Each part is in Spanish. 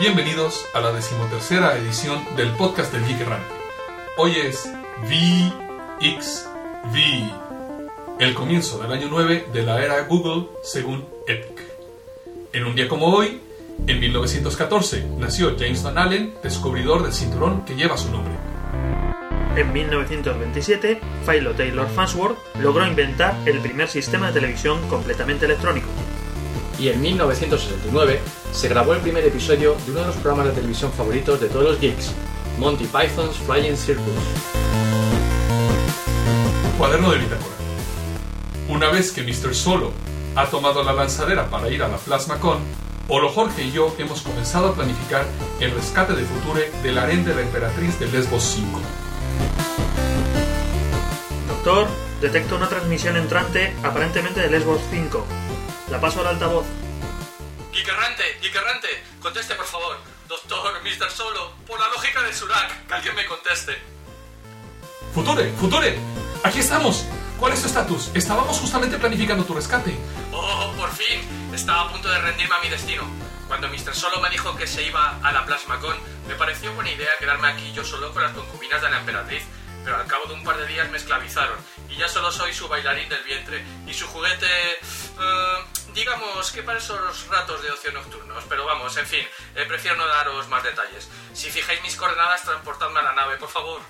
Bienvenidos a la decimotercera edición del podcast del Geek Errante. Hoy es VXV, el comienzo del año 9 de la era Google según Epic. En un día como hoy, en 1914, nació James Van Allen, descubridor del cinturón que lleva su nombre. En 1927, Philo Taylor Farnsworth logró inventar el primer sistema de televisión completamente electrónico. Y en 1969 se grabó el primer episodio de uno de los programas de televisión favoritos de todos los geeks, Monty Python's Flying Circus. Cuaderno de bitácora. Una vez que Mr. Solo ha tomado la lanzadera para ir a la PlasmaCon, Olo Jorge y yo hemos comenzado a planificar el rescate de Future del harén de la emperatriz de Lesbos 5. Doctor, detecto una transmisión entrante aparentemente de Lesbos 5. La paso al altavoz. Geekerrante, Geekerrante, conteste por favor. Doctor, Mr. Solo, por la lógica de Surak, que alguien me conteste. Future, Future, aquí estamos. ¿Cuál es tu estatus? Estábamos justamente planificando tu rescate. Oh, por fin, estaba a punto de rendirme a mi destino. Cuando Mr. Solo me dijo que se iba a la PlasmaCon, me pareció buena idea quedarme aquí yo solo con las concubinas de la emperatriz, pero al cabo de un par de días me esclavizaron y ya solo soy su bailarín del vientre y su juguete, eh, digamos que para esos ratos de ocio nocturnos, pero vamos, en fin, eh, prefiero no daros más detalles. Si fijáis mis coordenadas, transportadme a la nave, por favor.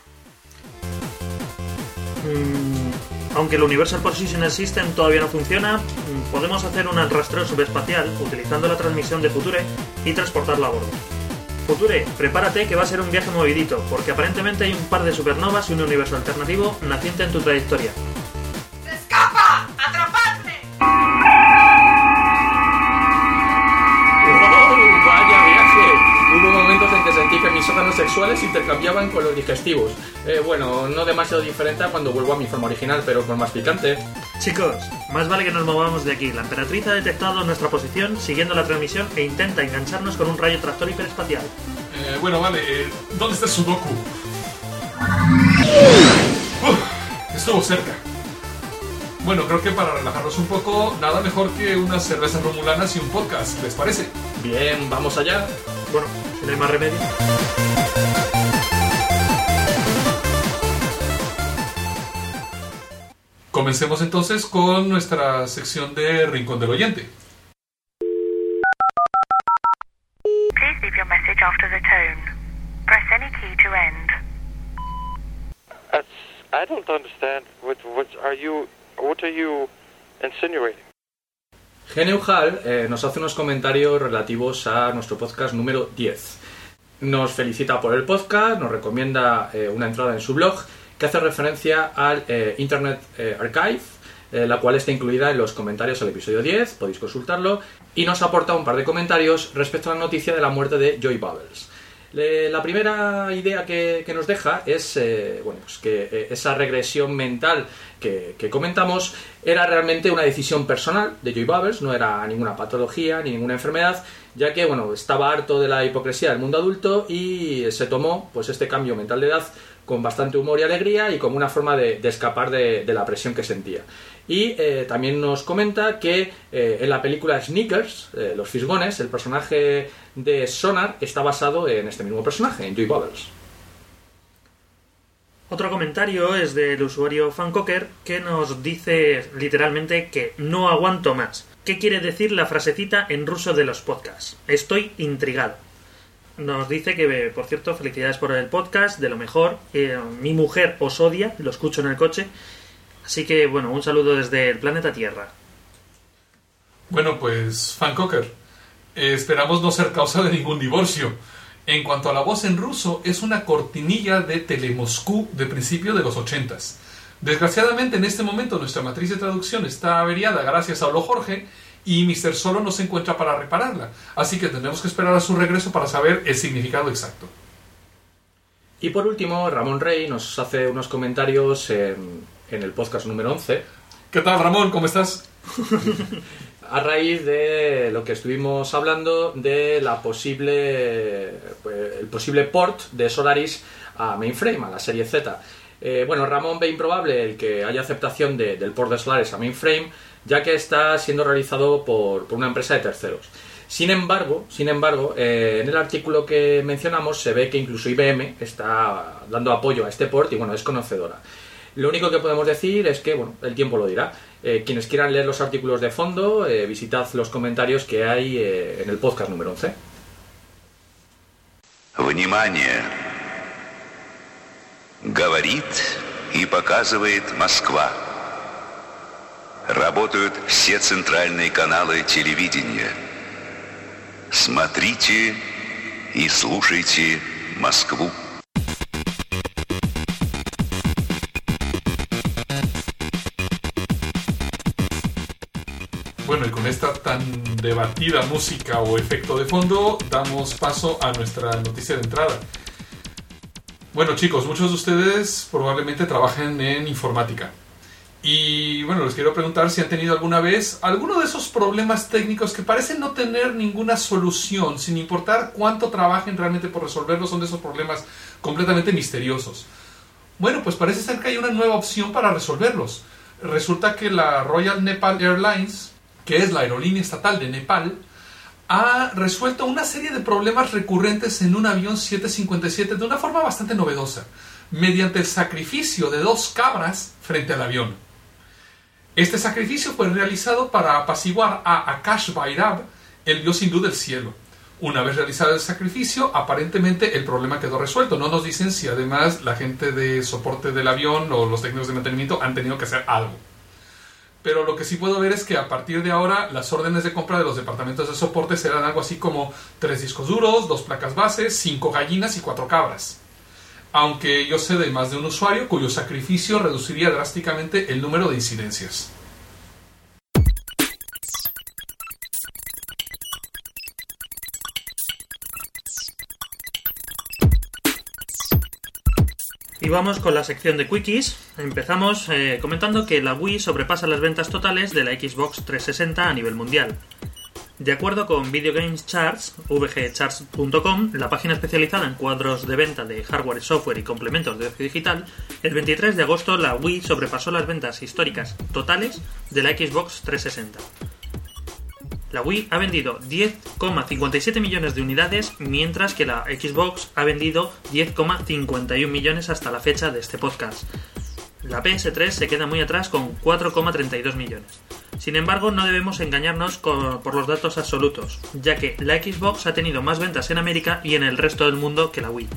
Mm, aunque el Universal Positional System todavía no funciona, mm, podemos hacer un rastreo subespacial utilizando la transmisión de Future y transportarlo a bordo. Future, prepárate que va a ser un viaje movidito, porque aparentemente hay un par de supernovas y un universo alternativo naciente en tu trayectoria. ¡Escapa! ¡Atrapadme! ¡Oh, vaya viaje! Hubo momentos en que sentí que mis órganos sexuales se intercambiaban con los digestivos. Eh, bueno, no demasiado diferente a cuando vuelvo a mi forma original, pero con más picante. Chicos, más vale que nos movamos de aquí. La emperatriz ha detectado nuestra posición siguiendo la transmisión e intenta engancharnos con un rayo tractor hiperespacial. Eh, bueno, vale, eh, ¿dónde está el Sudoku? Uf, estuvo cerca. Bueno, creo que para relajarnos un poco, nada mejor que unas cervezas romulanas y un podcast, ¿les parece? Bien, vamos allá. Bueno, si no hay más remedio. Comencemos entonces con nuestra sección de Rincón del Oyente. Please leave your message after the tone. Press any key to end. I don't understand. What, what are you? What are you insinuating? Geneujal eh, nos hace unos comentarios relativos a nuestro podcast número 10. Nos felicita por el podcast, nos recomienda eh, una entrada en su blog que hace referencia al eh, Internet eh, Archive, eh, la cual está incluida en los comentarios al episodio 10, podéis consultarlo, y nos aporta un par de comentarios respecto a la noticia de la muerte de Joy Bubbles. Le- la primera idea que, nos deja es bueno, pues que esa regresión mental que, que comentamos era realmente una decisión personal de Joy Bubbles, no era ninguna patología ni ninguna enfermedad, ya que bueno, estaba harto de la hipocresía del mundo adulto y se tomó pues este cambio mental de edad con bastante humor y alegría y como una forma de, escapar de, la presión que sentía. Y eh, también nos comenta que eh, en la película Sneakers, eh, Los Fisgones, el personaje de Sonar está basado en este mismo personaje, en Joy Bubbles. Otro comentario es del usuario Fancocker que nos dice literalmente que no aguanto más. ¿Qué quiere decir la frasecita en ruso de los podcasts? Estoy intrigado. Nos dice que, por cierto, felicidades por el podcast, de lo mejor. Eh, mi mujer os odia, lo escucho en el coche. Así que, bueno, un saludo desde el planeta Tierra. Bueno, pues, Fancocker, esperamos no ser causa de ningún divorcio. En cuanto a la voz en ruso, es una cortinilla de Telemoscú de principio de los ochentas. Desgraciadamente, en este momento nuestra matriz de traducción está averiada gracias a Olo Jorge y Mr. Solo no se encuentra para repararla. Así que tendremos que esperar a su regreso para saber el significado exacto. Y por último, Ramón Rey nos hace unos comentarios en, en el podcast número 11 ¿Qué tal, Ramón? ¿Cómo estás? a raíz de lo que estuvimos hablando de la posible pues, el posible port de Solaris a mainframe, a la serie Z. Eh, bueno, Ramón ve improbable el que haya aceptación de- del port de Solaris a mainframe, ya que está siendo realizado por, por una empresa de terceros. Sin embargo, sin embargo, eh, en el artículo que mencionamos se ve que incluso IBM está dando apoyo a este port y bueno, es conocedora. Lo único que podemos decir es que, bueno, el tiempo lo dirá. Eh, quienes quieran leer los artículos de fondo, eh, visitad los comentarios que hay eh, en el podcast número 11. Внимание! Говорит и показывает Москва. Работают все центральные каналы телевидения. Смотрите и слушайте Москву. Bueno, y con esta tan debatida música o efecto de fondo, damos paso a nuestra noticia de entrada. Bueno, chicos, muchos de ustedes probablemente trabajen en informática. Y bueno, les quiero preguntar si han tenido alguna vez alguno de esos problemas técnicos que parecen no tener ninguna solución, sin importar cuánto trabajen realmente por resolverlos, son de esos problemas completamente misteriosos. Bueno, pues parece ser que hay una nueva opción para resolverlos. Resulta que la Royal Nepal Airlines, que es la aerolínea estatal de Nepal, ha resuelto una serie de problemas recurrentes en un avión 757 de una forma bastante novedosa, mediante el sacrificio de dos cabras frente al avión. Este sacrificio fue realizado para apaciguar a Akash Bhairav, el dios hindú del cielo. Una vez realizado el sacrificio, aparentemente el problema quedó resuelto. No nos dicen si además la gente de soporte del avión o los técnicos de mantenimiento han tenido que hacer algo. Pero lo que sí puedo ver es que a partir de ahora las órdenes de compra de los departamentos de soporte serán algo así como tres discos duros, dos placas bases, cinco gallinas y cuatro cabras. Aunque yo sé de más de un usuario cuyo sacrificio reduciría drásticamente el número de incidencias. Y vamos con la sección de quickies. Empezamos eh, comentando que la Wii sobrepasa las ventas totales de la Xbox 360 a nivel mundial. De acuerdo con Video vgcharts.com, la página especializada en cuadros de venta de hardware, software y complementos de ocio digital, el 23 de agosto la Wii sobrepasó las ventas históricas totales de la Xbox 360. La Wii ha vendido 10,57 millones de unidades, mientras que la Xbox ha vendido 10,51 millones hasta la fecha de este podcast. La PS3 se queda muy atrás con 4,32 millones. Sin embargo, no debemos engañarnos por los datos absolutos, ya que la Xbox ha tenido más ventas en América y en el resto del mundo que la Wii.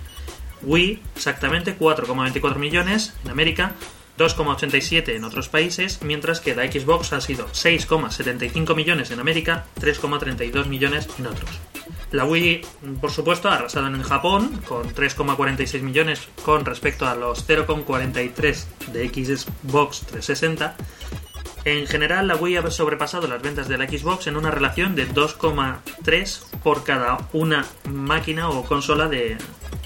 Wii, exactamente 4,24 millones en América, 2,87 en otros países, mientras que la Xbox ha sido 6,75 millones en América, 3,32 millones en otros. La Wii, por supuesto, ha arrasado en Japón con 3,46 millones con respecto a los 0,43 de Xbox 360. En general, la Wii ha sobrepasado las ventas de la Xbox en una relación de 2,3 por cada una máquina o consola de,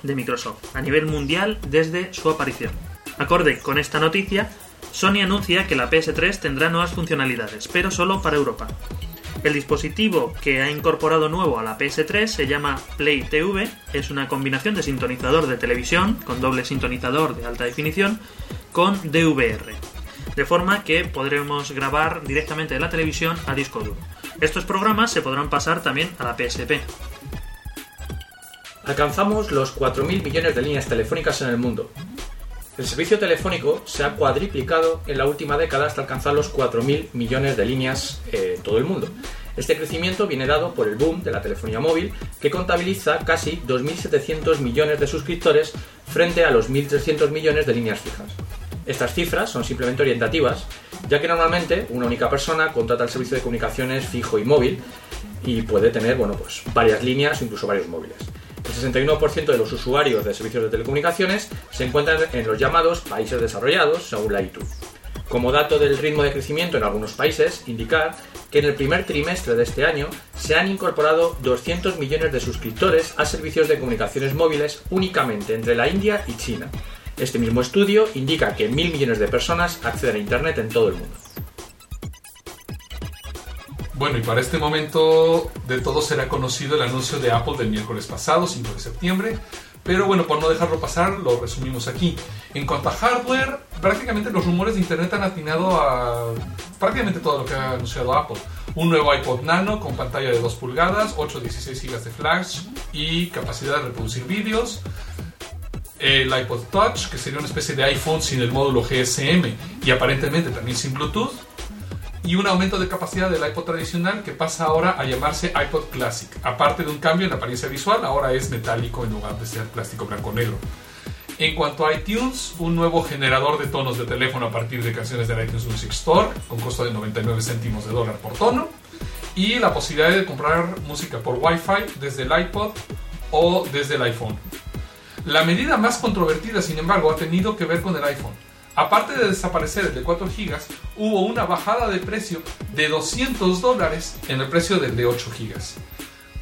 de Microsoft a nivel mundial desde su aparición. Acorde con esta noticia, Sony anuncia que la PS3 tendrá nuevas funcionalidades, pero solo para Europa. El dispositivo que ha incorporado nuevo a la PS3 se llama Play TV, es una combinación de sintonizador de televisión con doble sintonizador de alta definición con DVR, de forma que podremos grabar directamente de la televisión a disco duro. Estos programas se podrán pasar también a la PSP. Alcanzamos los 4.000 millones de líneas telefónicas en el mundo. El servicio telefónico se ha cuadriplicado en la última década hasta alcanzar los 4.000 millones de líneas eh, en todo el mundo. Este crecimiento viene dado por el boom de la telefonía móvil, que contabiliza casi 2.700 millones de suscriptores frente a los 1.300 millones de líneas fijas. Estas cifras son simplemente orientativas, ya que normalmente una única persona contrata el servicio de comunicaciones fijo y móvil y puede tener bueno, pues, varias líneas o incluso varios móviles. El 61% de los usuarios de servicios de telecomunicaciones se encuentran en los llamados países desarrollados, según la ITU. Como dato del ritmo de crecimiento en algunos países, indicar que en el primer trimestre de este año se han incorporado 200 millones de suscriptores a servicios de comunicaciones móviles únicamente entre la India y China. Este mismo estudio indica que mil millones de personas acceden a Internet en todo el mundo. Bueno, y para este momento de todo será conocido el anuncio de Apple del miércoles pasado, 5 de septiembre, Pero bueno, por no dejarlo pasar, lo resumimos aquí. En cuanto a hardware, prácticamente los rumores de internet han atinado a prácticamente todo lo que ha anunciado Apple. Un nuevo iPod Nano con pantalla de 2 pulgadas, 8 16 GB de flash y capacidad de reproducir vídeos. El iPod Touch, que sería una especie de iPhone sin el módulo GSM y aparentemente también sin Bluetooth. Y un aumento de capacidad del iPod tradicional que pasa ahora a llamarse iPod Classic. Aparte de un cambio en apariencia visual, ahora es metálico en lugar de ser plástico blanco-negro. En cuanto a iTunes, un nuevo generador de tonos de teléfono a partir de canciones del iTunes Music Store, con costo de 99 céntimos de dólar por tono, y la posibilidad de comprar música por Wi-Fi desde el iPod o desde el iPhone. La medida más controvertida, sin embargo, ha tenido que ver con el iPhone. Aparte de desaparecer el de 4 GB, hubo una bajada de precio de 200 dólares en el precio del de 8 GB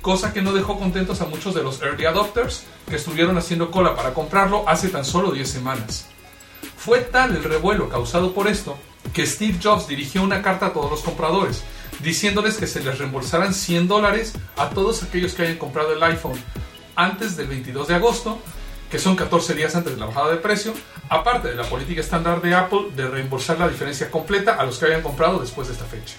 cosa que no dejó contentos a muchos de los early adopters que estuvieron haciendo cola para comprarlo hace tan solo 10 semanas. Fue tal el revuelo causado por esto que Steve Jobs dirigió una carta a todos los compradores, diciéndoles que se les reembolsaran 100 dólares a todos aquellos que hayan comprado el iPhone antes del 22 de agosto, que son 14 días antes de la bajada de precio, aparte de la política estándar de Apple de reembolsar la diferencia completa a los que hayan comprado después de esta fecha.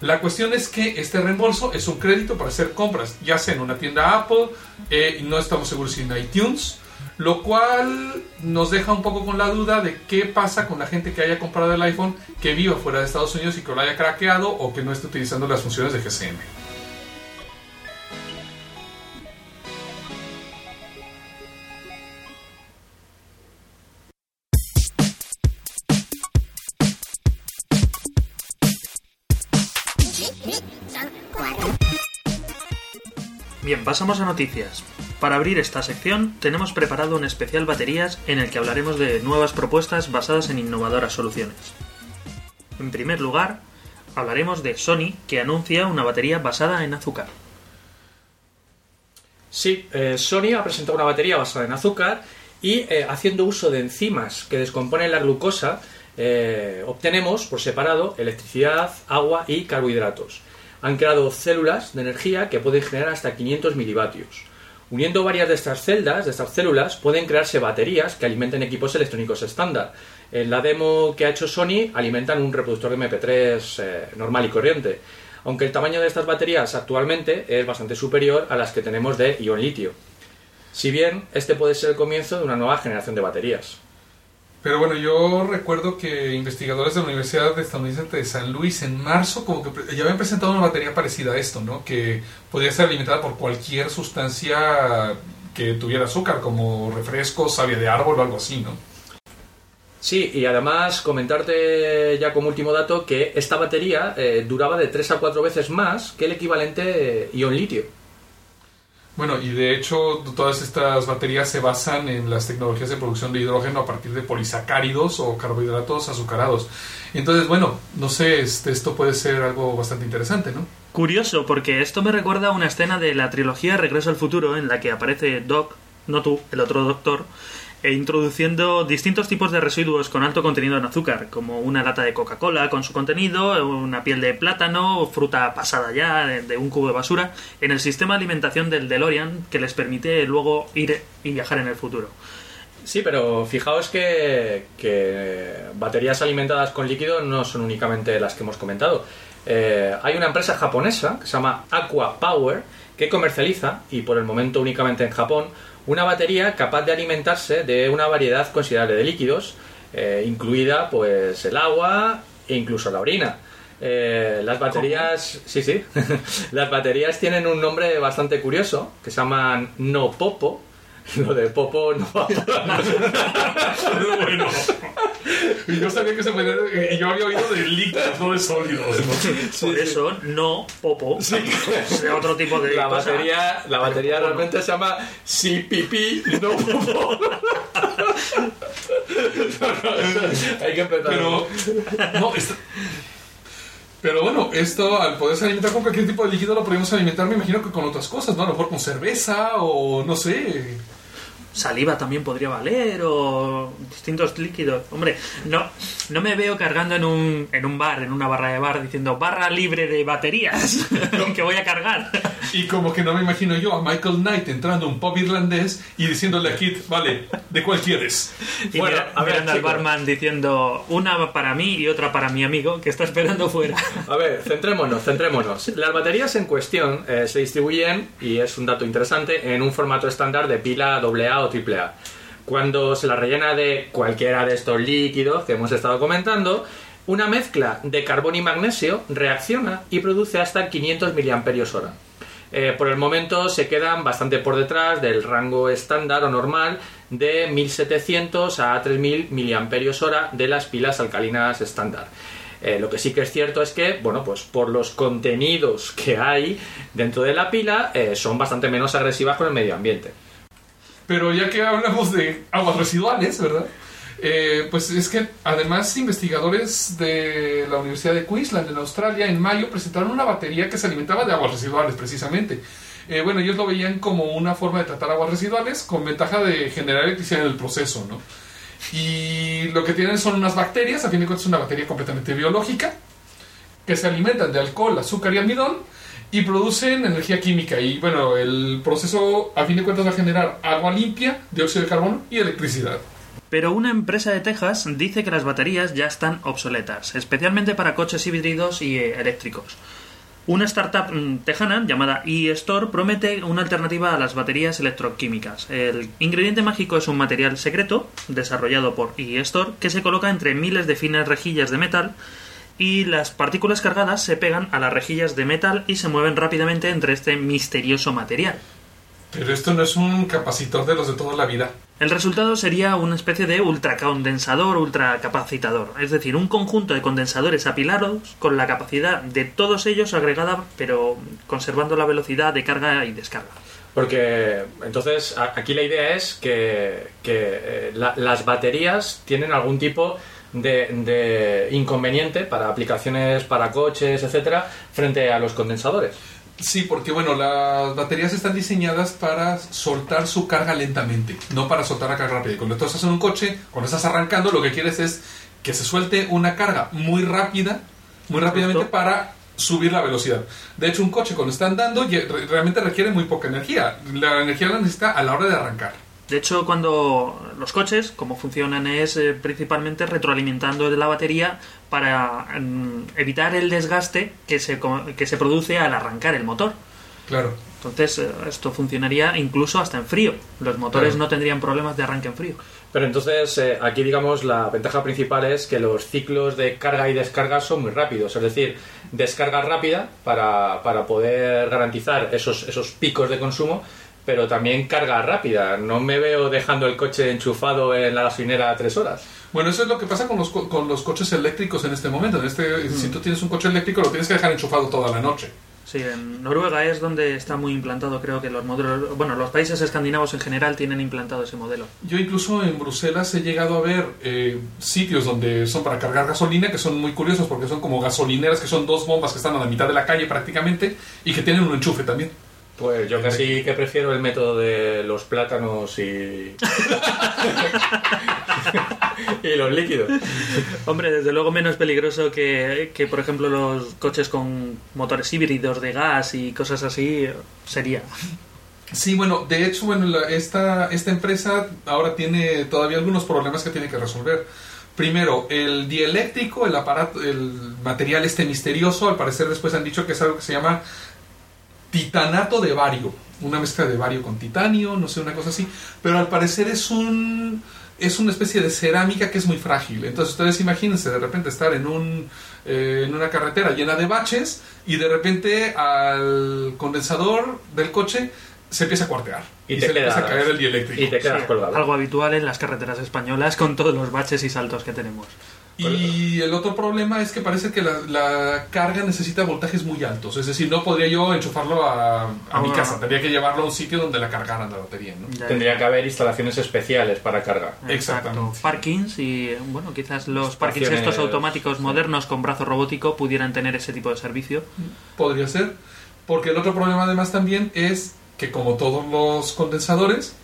La cuestión es que este reembolso es un crédito para hacer compras, ya sea en una tienda Apple, eh, no estamos seguros si en iTunes, lo cual nos deja un poco con la duda de qué pasa con la gente que haya comprado el iPhone que viva fuera de Estados Unidos y que lo haya craqueado o que no esté utilizando las funciones de GSM. Pasamos a noticias. Para abrir esta sección tenemos preparado un especial baterías en el que hablaremos de nuevas propuestas basadas en innovadoras soluciones. En primer lugar, hablaremos de Sony que anuncia una batería basada en azúcar. Sí, eh, Sony ha presentado una batería basada en azúcar y eh, haciendo uso de enzimas que descomponen la glucosa, eh, obtenemos por separado electricidad, agua y carbohidratos. Han creado células de energía que pueden generar hasta 500 milivatios. Uniendo varias de estas celdas, de estas células, pueden crearse baterías que alimenten equipos electrónicos estándar. En la demo que ha hecho Sony alimentan un reproductor de MP3 eh, normal y corriente, aunque el tamaño de estas baterías actualmente es bastante superior a las que tenemos de ion litio. Si bien este puede ser el comienzo de una nueva generación de baterías. Pero bueno, yo recuerdo que investigadores de la Universidad Estadounidense de San Luis en marzo como que ya habían presentado una batería parecida a esto, ¿no? Que podía ser alimentada por cualquier sustancia que tuviera azúcar, como refresco, savia de árbol o algo así, ¿no? Sí, y además comentarte ya como último dato que esta batería eh, duraba de 3 a 4 veces más que el equivalente eh, ion litio. Bueno, y de hecho todas estas baterías se basan en las tecnologías de producción de hidrógeno a partir de polisacáridos o carbohidratos azucarados. Entonces, bueno, no sé, este, esto puede ser algo bastante interesante, ¿no? Curioso, porque esto me recuerda a una escena de la trilogía Regreso al futuro en la que aparece Doc, no tú, el otro doctor, e introduciendo distintos tipos de residuos con alto contenido en azúcar, como una lata de Coca-Cola con su contenido, una piel de plátano, fruta pasada ya de, un cubo de basura, en el sistema de alimentación del DeLorean que les permite luego ir y viajar en el futuro. Sí, pero fijaos que, que baterías alimentadas con líquido no son únicamente las que hemos comentado. Eh, hay una empresa japonesa que se llama Aqua Power que comercializa, y por el momento únicamente en Japón, una batería capaz de alimentarse de una variedad considerable de líquidos, eh, incluida pues el agua e incluso la orina. Eh, las baterías, sí, sí, las baterías tienen un nombre bastante curioso que se llaman no popo. Lo de popo no bueno. Y yo sabía que se podía... y Yo había oído de líquidos, no de sólidos, ¿no? Por eso, no popo, sea otro tipo de La cosa. batería, la batería Pero, realmente se llama si pipí no popo. Hay que empezar. Pero... No, esto- Pero bueno, esto al poderse alimentar con cualquier tipo de líquido lo podemos alimentar, me imagino que con otras cosas, ¿no? A lo mejor con cerveza o no sé. Saliva también podría valer o distintos líquidos. Hombre, no, no me veo cargando en un, en un bar, en una barra de bar, diciendo barra libre de baterías que voy a cargar. Y como que no me imagino yo a Michael Knight entrando a un pub irlandés y diciéndole a Kit, vale, ¿de cuál quieres? Y Bueno, mira- a ver, mirando al barman diciendo una para mí y otra para mi amigo que está esperando fuera. A ver, centrémonos, centrémonos. Las baterías en cuestión eh, se distribuyen, y es un dato interesante, en un formato estándar de pila AA o AAA. Cuando se la rellena de cualquiera de estos líquidos que hemos estado comentando, una mezcla de carbón y magnesio reacciona y produce hasta 500 mAh. Eh, por el momento se quedan bastante por detrás del rango estándar o normal de 1700 a 3000 mAh de las pilas alcalinas estándar. Eh, lo que sí que es cierto es que, bueno, pues por los contenidos que hay dentro de la pila, eh, son bastante menos agresivas con el medio ambiente. Pero ya que hablamos de aguas residuales, ¿verdad? Eh, pues es que además investigadores de la Universidad de Queensland en Australia en mayo presentaron una batería que se alimentaba de aguas residuales precisamente. Eh, bueno, ellos lo veían como una forma de tratar aguas residuales con ventaja de generar electricidad en el proceso, ¿no? Y lo que tienen son unas bacterias, a fin de cuentas es una bacteria completamente biológica, que se alimentan de alcohol, azúcar y almidón y producen energía química. Y bueno, el proceso a fin de cuentas va a generar agua limpia, dióxido de carbono y electricidad. Pero una empresa de Texas dice que las baterías ya están obsoletas, especialmente para coches híbridos y eh, eléctricos. Una startup mm, tejana llamada eStore promete una alternativa a las baterías electroquímicas. El ingrediente mágico es un material secreto desarrollado por eStore que se coloca entre miles de finas rejillas de metal y las partículas cargadas se pegan a las rejillas de metal y se mueven rápidamente entre este misterioso material. Pero esto no es un capacitor de los de toda la vida. El resultado sería una especie de ultracondensador ultracapacitador, es decir, un conjunto de condensadores apilados con la capacidad de todos ellos agregada, pero conservando la velocidad de carga y descarga. Porque entonces aquí la idea es que, que, eh, la- las baterías tienen algún tipo de, de inconveniente para aplicaciones para coches, etcétera, frente a los condensadores. Sí, porque bueno, las baterías están diseñadas para soltar su carga lentamente, no para soltar la carga rápida. Cuando tú estás en un coche, cuando estás arrancando, lo que quieres es que se suelte una carga muy rápida, muy rápidamente para subir la velocidad. De hecho, un coche cuando está andando realmente requiere muy poca energía. La energía la necesita a la hora de arrancar. De hecho, cuando los coches, como funcionan, es eh, principalmente retroalimentando de la batería para mm, evitar el desgaste que se, que se produce al arrancar el motor. Claro. Entonces, eh, esto funcionaría incluso hasta en frío. Los motores Claro. no tendrían problemas de arranque en frío. Pero entonces eh, aquí digamos la ventaja principal es que los ciclos de carga y descarga son muy rápidos, es decir, descarga rápida para, para poder garantizar esos, esos picos de consumo, pero también carga rápida. No me veo dejando el coche enchufado en la gasolinera tres horas. Bueno, eso es lo que pasa con los, co- con los coches eléctricos en este momento. En este, Si tú tienes un coche eléctrico, lo tienes que dejar enchufado toda la noche. Sí, en Noruega es donde está muy implantado, creo que los modelos, bueno, los países escandinavos en general tienen implantado ese modelo. Yo incluso en Bruselas he llegado a ver eh, sitios donde son para cargar gasolina que son muy curiosos porque son como gasolineras que son dos bombas que están a la mitad de la calle prácticamente y que tienen un enchufe también. Pues yo casi que prefiero el método de los plátanos y... y los líquidos. Hombre, desde luego menos peligroso que, que, por ejemplo, los coches con motores híbridos de gas y cosas así eh, sería. Sí, bueno, de hecho, bueno, la- esta, esta empresa ahora tiene todavía algunos problemas que tiene que resolver. Primero, el dieléctrico, el aparato, el material este misterioso, al parecer después han dicho que es algo que se llama titanato de bario, una mezcla de bario con titanio, no sé, una cosa así, pero al parecer es un es una especie de cerámica que es muy frágil. Entonces ustedes imagínense de repente estar en un eh, en una carretera llena de baches y de repente al condensador del coche se empieza a cuartear Y y, te se le empieza a quedas- caer el dieléctrico. y te quedas Sí, colgado. algo habitual en las carreteras españolas con todos los baches y saltos que tenemos. Y el otro problema es que parece que la, la carga necesita voltajes muy altos. Es decir, no podría yo enchufarlo a, a mi Ah. casa. Tendría que llevarlo a un sitio donde la cargaran la batería. Tendría que haber instalaciones especiales para cargar. Exacto. Exactamente. Parkings y, bueno, quizás los parkings estos automáticos modernos con brazo robótico pudieran tener ese tipo de servicio. Podría ser. Porque el otro problema además también es que como todos los condensadores,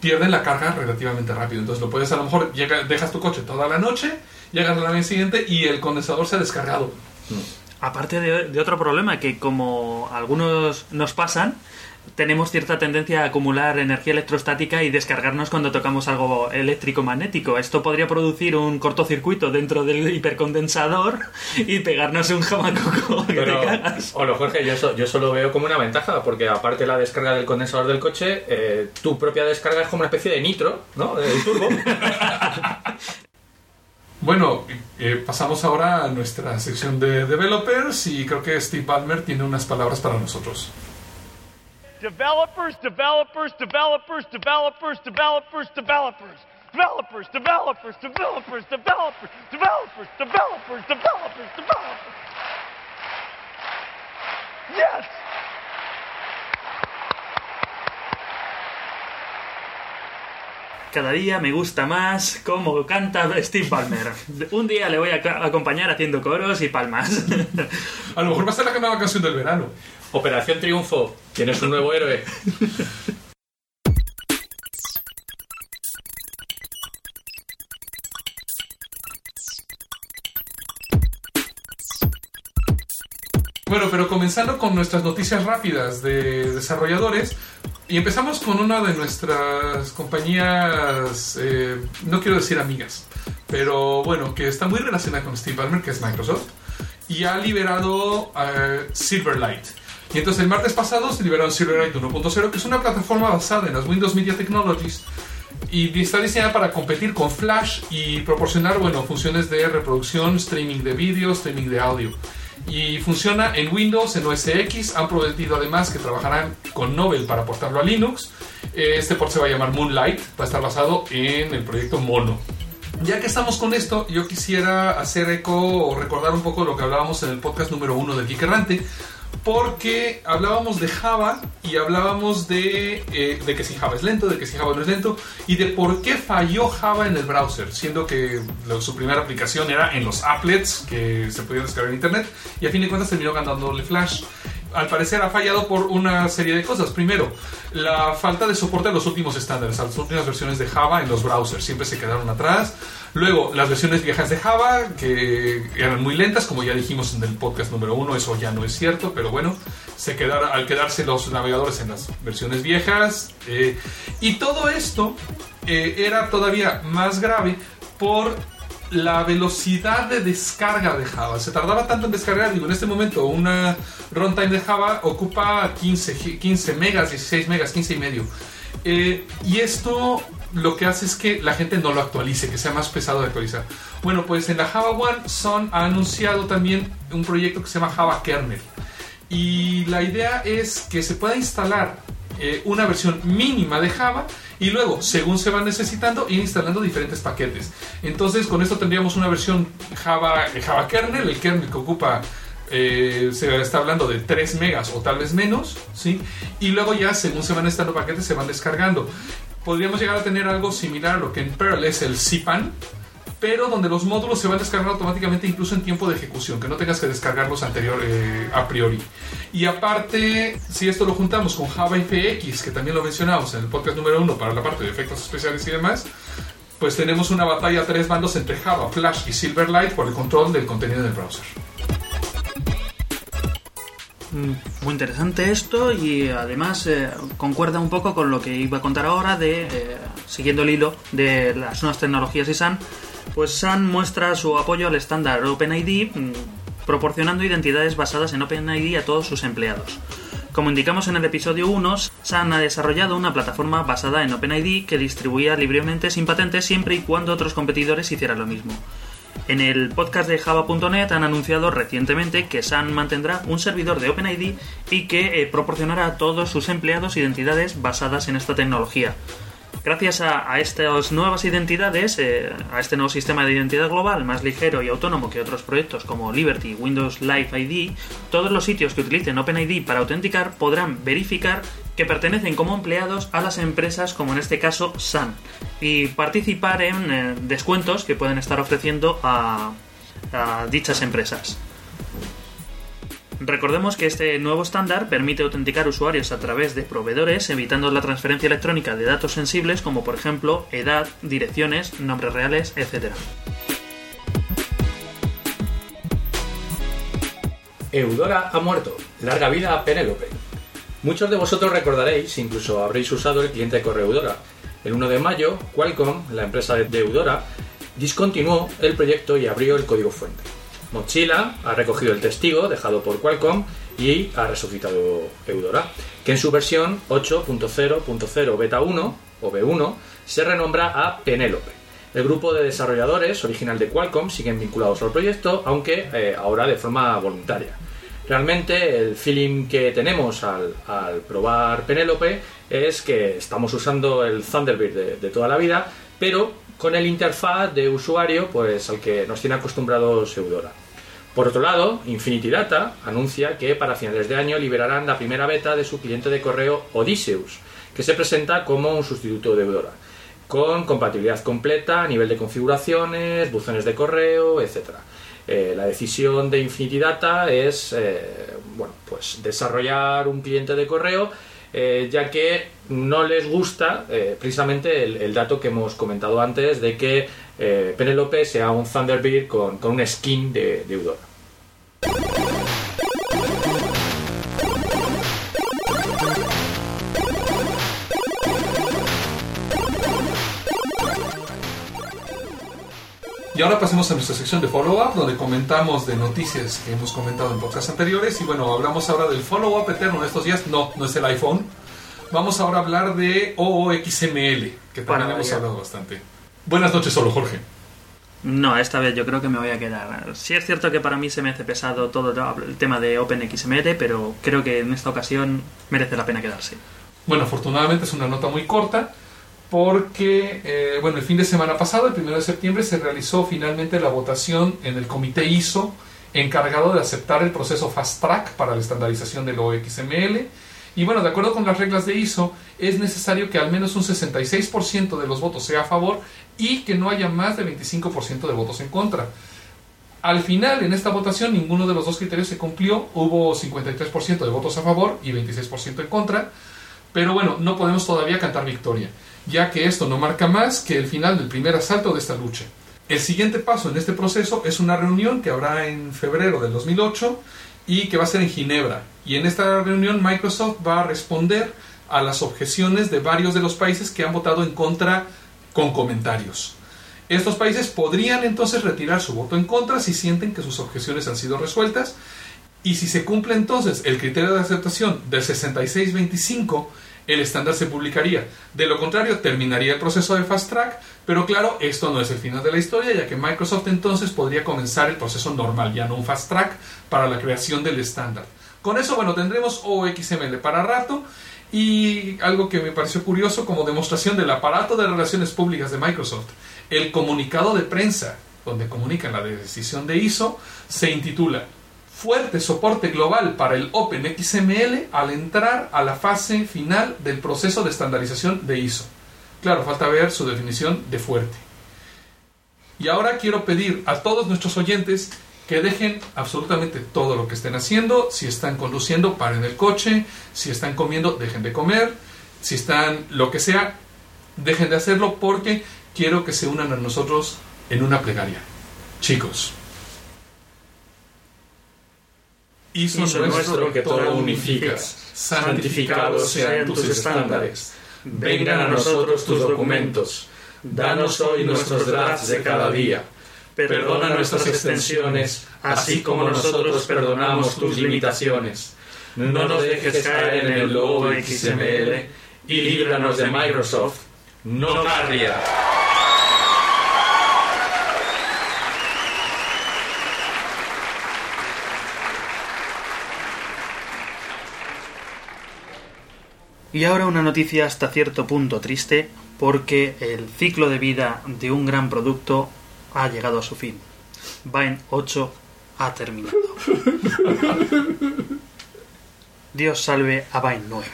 pierden la carga relativamente rápido. Entonces lo puedes a lo mejor llega- dejas tu coche toda la noche, llegas a la mañana siguiente y el condensador se ha descargado. Aparte de, de otro problema que como algunos nos pasan, tenemos cierta tendencia a acumular energía electrostática y descargarnos cuando tocamos algo eléctrico magnético. Esto podría producir un cortocircuito dentro del hipercondensador y pegarnos un jamacoco que Pero, te cagas. Hola Jorge, yo eso, yo eso lo veo como una ventaja, porque aparte de la descarga del condensador del coche, eh, tu propia descarga es como una especie de nitro, ¿no? El turbo. Bueno, eh, pasamos ahora a nuestra sección de developers y creo que Steve Ballmer tiene unas palabras para nosotros. Developers, developers, developers, developers, developers, developers. Developers, developers, developers, developers, developers, developers, developers, developers. Yes! Cada día me gusta más cómo canta Steve Palmer. Un día le voy a acompañar haciendo coros y palmas. A lo mejor va a ser la nueva canción del verano. Operación Triunfo, tienes un nuevo héroe. Bueno, pero comenzando con nuestras noticias rápidas de desarrolladores. Y empezamos con una de nuestras compañías, eh, no quiero decir amigas, pero bueno, que está muy relacionada con Steve Ballmer, que es Microsoft, y ha liberado eh, Silverlight. Y entonces el martes pasado se liberaron Silverlight 1.0, que es una plataforma basada en las Windows Media Technologies y está diseñada para competir con Flash y proporcionar, bueno, funciones de reproducción, streaming de vídeo, streaming de audio. Y funciona en Windows, en OS X. Han prometido además que trabajarán con Novel para portarlo a Linux. Eh, Este port se va a llamar Moonlight, va a estar basado en el proyecto Mono. Ya que estamos con esto, yo quisiera hacer eco o recordar un poco lo que hablábamos en el podcast número uno de Geek Errante, porque hablábamos de Java y hablábamos de, eh, de que si Java es lento, de que si Java no es lento y de por qué falló Java en el browser, siendo que su primera aplicación era en los applets que se podían descargar en internet y a fin de cuentas terminó ganándole Flash. Al parecer ha fallado por una serie de cosas. Primero, la falta de soporte a los últimos estándares, a las últimas versiones de Java en los browsers. Siempre se quedaron atrás. Luego, las versiones viejas de Java, que eran muy lentas, como ya dijimos en el podcast número uno, eso ya no es cierto, pero bueno, se quedaron, al quedarse los navegadores en las versiones viejas. eh, y todo esto eh, era todavía más grave por la velocidad de descarga de Java. Se tardaba tanto en descargar, digo, en este momento una runtime de Java ocupa 15, gi- 15 megas, 16 megas, 15 y medio. Eh, y esto lo que hace es que la gente no lo actualice, que sea más pesado de actualizar. Bueno, pues en la Java One Sun ha anunciado también un proyecto que se llama Java Kernel. Y la idea es que se pueda instalar eh, una versión mínima de Java y luego, según se va necesitando, ir instalando diferentes paquetes. Entonces, con esto tendríamos una versión Java, eh, Java kernel, el kernel que ocupa, eh, se está hablando de 3 megas o tal vez menos, ¿sí? Y luego ya, según se van instalando paquetes, se van descargando. Podríamos llegar a tener algo similar a lo que en Perl es el CPAN, pero donde los módulos se van descargando automáticamente incluso en tiempo de ejecución, que no tengas que descargarlos anterior eh, a priori. Y aparte, si esto lo juntamos con Java FX, que también lo mencionamos en el podcast número uno para la parte de efectos especiales y demás, pues tenemos una batalla a tres bandos entre Java, Flash y Silverlight por el control del contenido del browser. Mm, Muy interesante esto y además eh, concuerda un poco con lo que iba a contar ahora de, eh, siguiendo el hilo de las nuevas tecnologías y SAN, pues SAN muestra su apoyo al estándar OpenID mm, proporcionando identidades basadas en OpenID a todos sus empleados. Como indicamos en el episodio 1, SAN ha desarrollado una plataforma basada en OpenID que distribuía libremente sin patentes siempre y cuando otros competidores hicieran lo mismo. En el podcast de Java.net han anunciado recientemente que SAN mantendrá un servidor de OpenID y que eh, proporcionará a todos sus empleados identidades basadas en esta tecnología. Gracias a, estas nuevas identidades, eh, a este nuevo sistema de identidad global más ligero y autónomo que otros proyectos como Liberty, Windows Live ID, todos los sitios que utilicen OpenID para autenticar podrán verificar que pertenecen como empleados a las empresas como en este caso SAN y participar en eh, descuentos que pueden estar ofreciendo a dichas empresas. Recordemos que este nuevo estándar permite autenticar usuarios a través de proveedores, evitando la transferencia electrónica de datos sensibles como por ejemplo edad, direcciones, nombres reales, etc. Eudora ha muerto. Larga vida a Penélope. Muchos de vosotros recordaréis, incluso habréis usado el cliente de correo Eudora. El 1 de mayo, Qualcomm, la empresa de Eudora, discontinuó el proyecto y abrió el código fuente. Mozilla ha recogido el testigo dejado por Qualcomm y ha resucitado Eudora, que en su versión 8.0.0 beta 1 o B1 se renombra a Penélope. El grupo de desarrolladores original de Qualcomm siguen vinculados al proyecto, aunque eh, ahora de forma voluntaria. Realmente el feeling que tenemos al, probar Penélope es que estamos usando el Thunderbird de, de toda la vida, pero con el interfaz de usuario pues al que nos tiene acostumbrados Eudora. Por otro lado, Infinity Data anuncia que para finales de año liberarán la primera beta de su cliente de correo Odysseus, que se presenta como un sustituto de Eudora, con compatibilidad completa a nivel de configuraciones, buzones de correo, etc. Eh, la decisión de Infinity Data es eh, bueno, pues desarrollar un cliente de correo eh, ya que no les gusta eh, precisamente el, dato que hemos comentado antes de que eh, Penelope sea un Thunderbird con, con un skin de, de. Y ahora pasemos a nuestra sección de follow-up, donde comentamos de noticias que hemos comentado en podcasts anteriores. Y bueno, hablamos ahora del follow-up eterno de estos días. No, no es el iPhone. Vamos ahora a hablar de OOXML, que también hemos hablado bastante. Buenas noches, solo Jorge. No, esta vez yo creo que me voy a quedar. Sí es cierto que para mí se me hace pesado todo el tema de OpenXML, pero creo que en esta ocasión merece la pena quedarse. Bueno, afortunadamente es una nota muy corta porque, eh, bueno, el fin de semana pasado, el 1 de septiembre, se realizó finalmente la votación en el comité ISO encargado de aceptar el proceso Fast Track para la estandarización del OXML. Y bueno, de acuerdo con las reglas de ISO, es necesario que al menos un 66% de los votos sea a favor y que no haya más de 25% de votos en contra. Al final, en esta votación, ninguno de los dos criterios se cumplió. Hubo 53% de votos a favor y 26% en contra. Pero bueno, no podemos todavía cantar victoria, ya que esto no marca más que el final del primer asalto de esta lucha. El siguiente paso en este proceso es una reunión que habrá en febrero del 2008 y que va a ser en Ginebra. Y en esta reunión Microsoft va a responder a las objeciones de varios de los países que han votado en contra con comentarios. Estos países podrían entonces retirar su voto en contra si sienten que sus objeciones han sido resueltas y si se cumple entonces el criterio de aceptación del 66-25, el estándar se publicaría. De lo contrario, terminaría el proceso de Fast Track, pero claro, esto no es el final de la historia, ya que Microsoft entonces podría comenzar el proceso normal, ya no un Fast Track, para la creación del estándar. Con eso, bueno, tendremos OXML para rato. Y algo que me pareció curioso como demostración del aparato de relaciones públicas de Microsoft, el comunicado de prensa donde comunican la decisión de ISO se intitula Fuerte soporte global para el OpenXML al entrar a la fase final del proceso de estandarización de ISO. Claro, falta ver su definición de fuerte. Y ahora quiero pedir a todos nuestros oyentes que dejen absolutamente todo lo que estén haciendo. Si están conduciendo, paren el coche. Si están comiendo, dejen de comer. Si están lo que sea, dejen de hacerlo porque quiero que se unan a nosotros en una plegaria. Chicos. Hizo nuestro que todo unificas. Santificados sean tus estándares. Vengan a nosotros tus documentos. Danos hoy nuestros drafts de cada día. Perdona nuestras extensiones, así como nosotros perdonamos tus limitaciones. No nos dejes caer en el lobo XML y líbranos de Microsoft. No carria. Y ahora una noticia hasta cierto punto triste, porque el ciclo de vida de un gran producto ha llegado a su fin. Vine 8 ha terminado. Dios salve a Vine 9.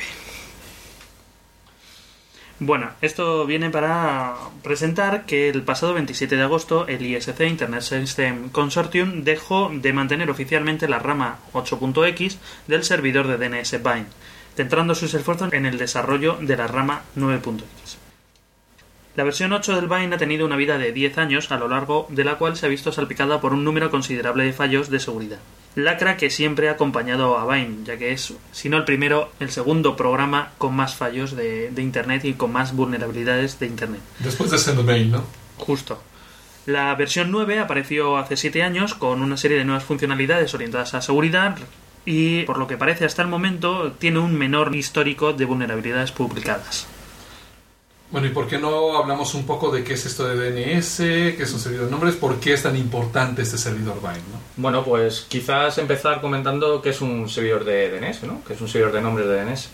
Bueno, esto viene para presentar que el pasado 27 de agosto el ISC Internet System Consortium dejó de mantener oficialmente la rama 8.x del servidor de DNS Bind, centrando sus esfuerzos en el desarrollo de la rama 9.x. La versión 8 del Bind ha tenido una vida de 10 años, a lo largo de la cual se ha visto salpicada por un número considerable de fallos de seguridad. Lacra que siempre ha acompañado a Vine, ya que es, si no el primero, el segundo programa con más fallos de, de Internet y con más vulnerabilidades de Internet. Después de Sendmail, ¿no? Justo. La versión 9 apareció hace 7 años con una serie de nuevas funcionalidades orientadas a seguridad y, por lo que parece hasta el momento, tiene un menor histórico de vulnerabilidades publicadas. Bueno, ¿y por qué no hablamos un poco de qué es esto de DNS, qué es un servidor de nombres, por qué es tan importante este servidor Bind, ¿no? Bueno, pues quizás empezar comentando qué es un servidor de DNS, ¿no? Que es un servidor de nombres de DNS.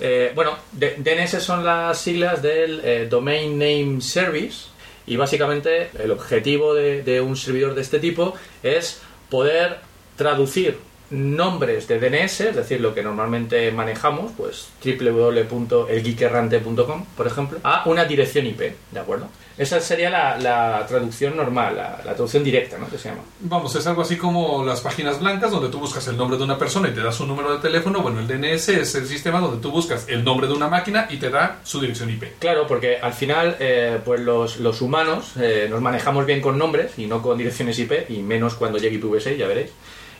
Eh, bueno, DNS son las siglas del eh, Domain Name Service y básicamente el objetivo de, de un servidor de este tipo es poder traducir nombres de DNS, es decir, lo que normalmente manejamos, pues www.elgeekerrante.com, por ejemplo, a una dirección IP, ¿de acuerdo? Esa sería la, la traducción normal, la, la traducción directa, ¿no? Que se llama. Vamos, es algo así como las páginas blancas donde tú buscas el nombre de una persona y te das un número de teléfono. Bueno, el DNS es el sistema donde tú buscas el nombre de una máquina y te da su dirección IP. Claro, porque al final, eh, pues los, los humanos eh, nos manejamos bien con nombres y no con direcciones IP, y menos cuando llegue IPv6, ya veréis.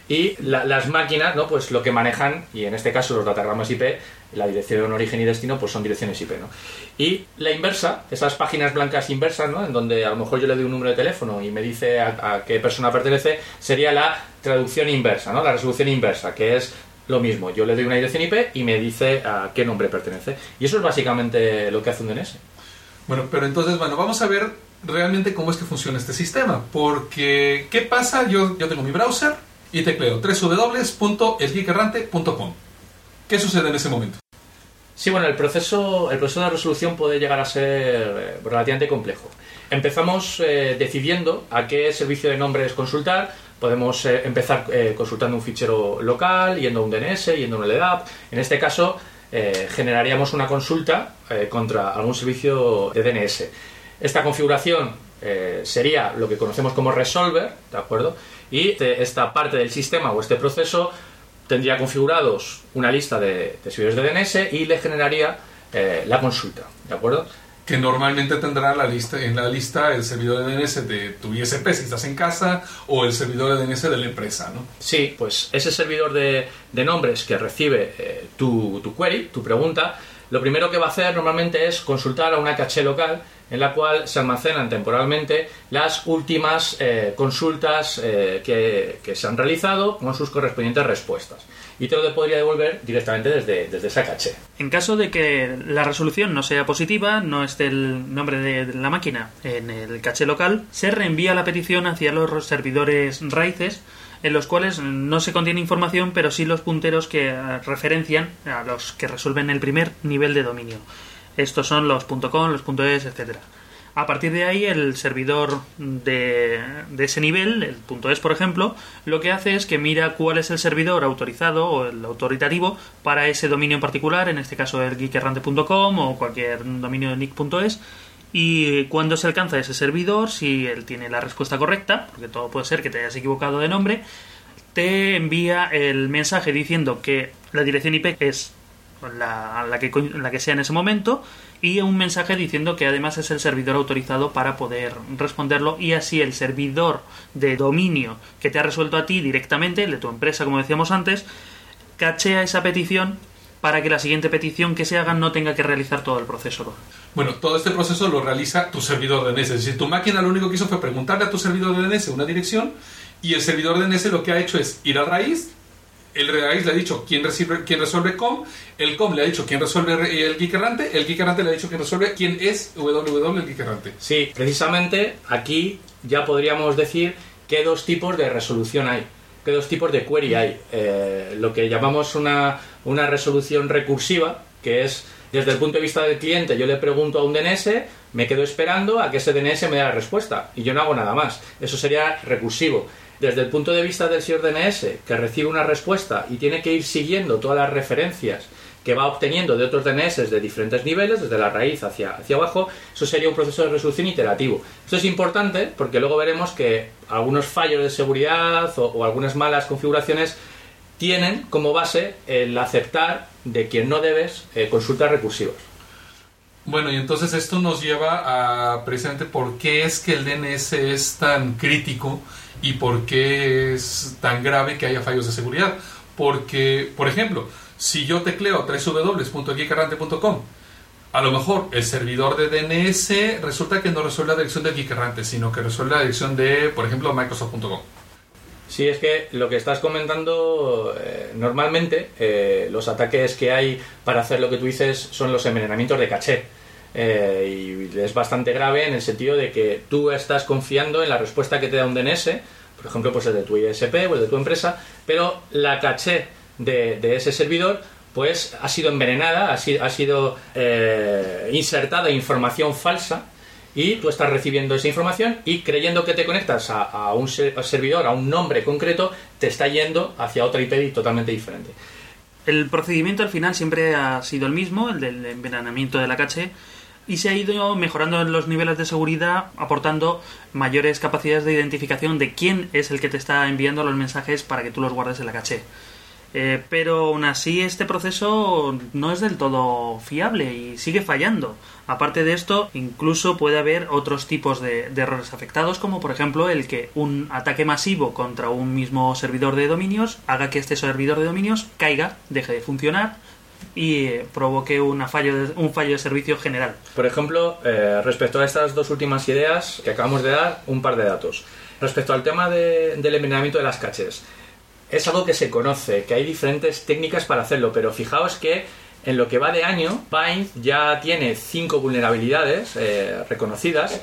Y la- las máquinas, ¿no? Pues lo que manejan, y en este caso los datagramas IP, la dirección origen y destino, pues son direcciones IP, ¿no? Y la inversa, esas páginas blancas inversas, ¿no? En donde a lo mejor yo le doy un número de teléfono y me dice a, a qué persona pertenece, sería la traducción inversa, ¿no? La resolución inversa, que es lo mismo. Yo le doy una dirección IP y me dice a qué nombre pertenece. Y eso es básicamente lo que hace un DNS. Bueno, pero entonces, bueno, vamos a ver realmente cómo es que funciona este sistema. Porque, ¿qué pasa? Yo, yo tengo mi browser y tecleo www.elgeekerrante.com. ¿Qué sucede en ese momento? Sí, bueno, el proceso, el proceso de resolución puede llegar a ser eh, relativamente complejo. Empezamos eh, decidiendo a qué servicio de nombres consultar. Podemos eh, empezar consultando un fichero local, yendo a un DNS, yendo a un LDAP. En este caso, generaríamos una consulta contra algún servicio de DNS. Esta configuración sería lo que conocemos como resolver, ¿de acuerdo? Y esta parte del sistema o este proceso tendría configurados una lista de, de servidores de DNS y le generaría eh, la consulta, ¿de acuerdo? Que normalmente tendrá la lista, en la lista el servidor de DNS de tu ISP si estás en casa o el servidor de DNS de la empresa, ¿no? Sí, pues ese servidor de, de nombres que recibe eh, tu, tu query, tu pregunta, lo primero que va a hacer normalmente es consultar a una caché local en la cual se almacenan temporalmente las últimas eh, consultas eh, que, se han realizado con sus correspondientes respuestas. Y te lo podría devolver directamente desde, desde esa caché. En caso de que la resolución no sea positiva, no esté el nombre de la máquina en el caché local, se reenvía la petición hacia los servidores raíces en los cuales no se contiene información, pero sí los punteros que eh, referencian a los que resuelven el primer nivel de dominio. Estos son los .com, los .es, etcétera. A partir de ahí, el servidor de, ese nivel, el .es por ejemplo, lo que hace es que mira cuál es el servidor autorizado o el autoritativo para ese dominio en particular, en este caso el geekerrante.com o cualquier dominio de nick.es, y cuando se alcanza ese servidor, si él tiene la respuesta correcta, porque todo puede ser que te hayas equivocado de nombre, te envía el mensaje diciendo que la dirección IP es la, que, la que sea en ese momento y un mensaje diciendo que además es el servidor autorizado para poder responderlo y así el servidor de dominio que te ha resuelto a ti directamente, el de tu empresa como decíamos antes, cachea esa petición para que la siguiente petición que se haga no tenga que realizar todo el proceso. Bueno, todo este proceso lo realiza tu servidor DNS. Es decir, tu máquina lo único que hizo fue preguntarle a tu servidor de DNS una dirección y el servidor de DNS lo que ha hecho es ir al raíz. El raíz le ha dicho quién, recibe, quién resuelve com, el com le ha dicho quién resuelve re- el geek errante, el geek errante le ha dicho quién resuelve quién es www el geek errante. Sí, precisamente aquí ya podríamos decir qué dos tipos de resolución hay, qué dos tipos de query hay. Eh, lo que llamamos una, una resolución recursiva, que es desde el punto de vista del cliente, yo le pregunto a un DNS, me quedo esperando a que ese DNS me dé la respuesta y yo no hago nada más. Eso sería recursivo. Desde el punto de vista del señor DNS, que recibe una respuesta y tiene que ir siguiendo todas las referencias que va obteniendo de otros DNS de diferentes niveles, desde la raíz hacia, hacia abajo, eso sería un proceso de resolución iterativo. Esto es importante porque luego veremos que algunos fallos de seguridad o, algunas malas configuraciones tienen como base el aceptar de quien no debes eh, consultas recursivas. Bueno, y entonces esto nos lleva a precisamente por qué es que el DNS es tan crítico y por qué es tan grave que haya fallos de seguridad. Porque, por ejemplo, si yo tecleo www.geekerrante.com, a lo mejor el servidor de DNS resulta que no resuelve la dirección de Geekerrante, sino que resuelve la dirección de, por ejemplo, Microsoft.com. Sí, es que lo que estás comentando, eh, normalmente eh, los ataques que hay para hacer lo que tú dices son los envenenamientos de caché. Eh, y es bastante grave en el sentido de que tú estás confiando en la respuesta que te da un DNS, por ejemplo, pues el de tu ISP o el de tu empresa, pero la caché de, ese servidor pues ha sido envenenada, ha sido, eh, insertada información falsa y tú estás recibiendo esa información y creyendo que te conectas a, a un servidor, a un nombre concreto, te está yendo hacia otra IP totalmente diferente. El procedimiento al final siempre ha sido el mismo, el del envenenamiento de la caché, y se ha ido mejorando los niveles de seguridad, aportando mayores capacidades de identificación de quién es el que te está enviando los mensajes para que tú los guardes en la caché. Eh, pero aún así este proceso no es del todo fiable y sigue fallando. Aparte de esto, incluso puede haber otros tipos de, errores afectados, como por ejemplo el que un ataque masivo contra un mismo servidor de dominios haga que este servidor de dominios caiga, deje de funcionar y eh, provoque una fallo de- un fallo de servicio general. Por ejemplo, eh, respecto a estas dos últimas ideas que acabamos de dar, un par de datos. Respecto al tema de- del envenenamiento de las caches, es algo que se conoce, que hay diferentes técnicas para hacerlo, pero fijaos que en lo que va de año, Bind ya tiene cinco vulnerabilidades eh, reconocidas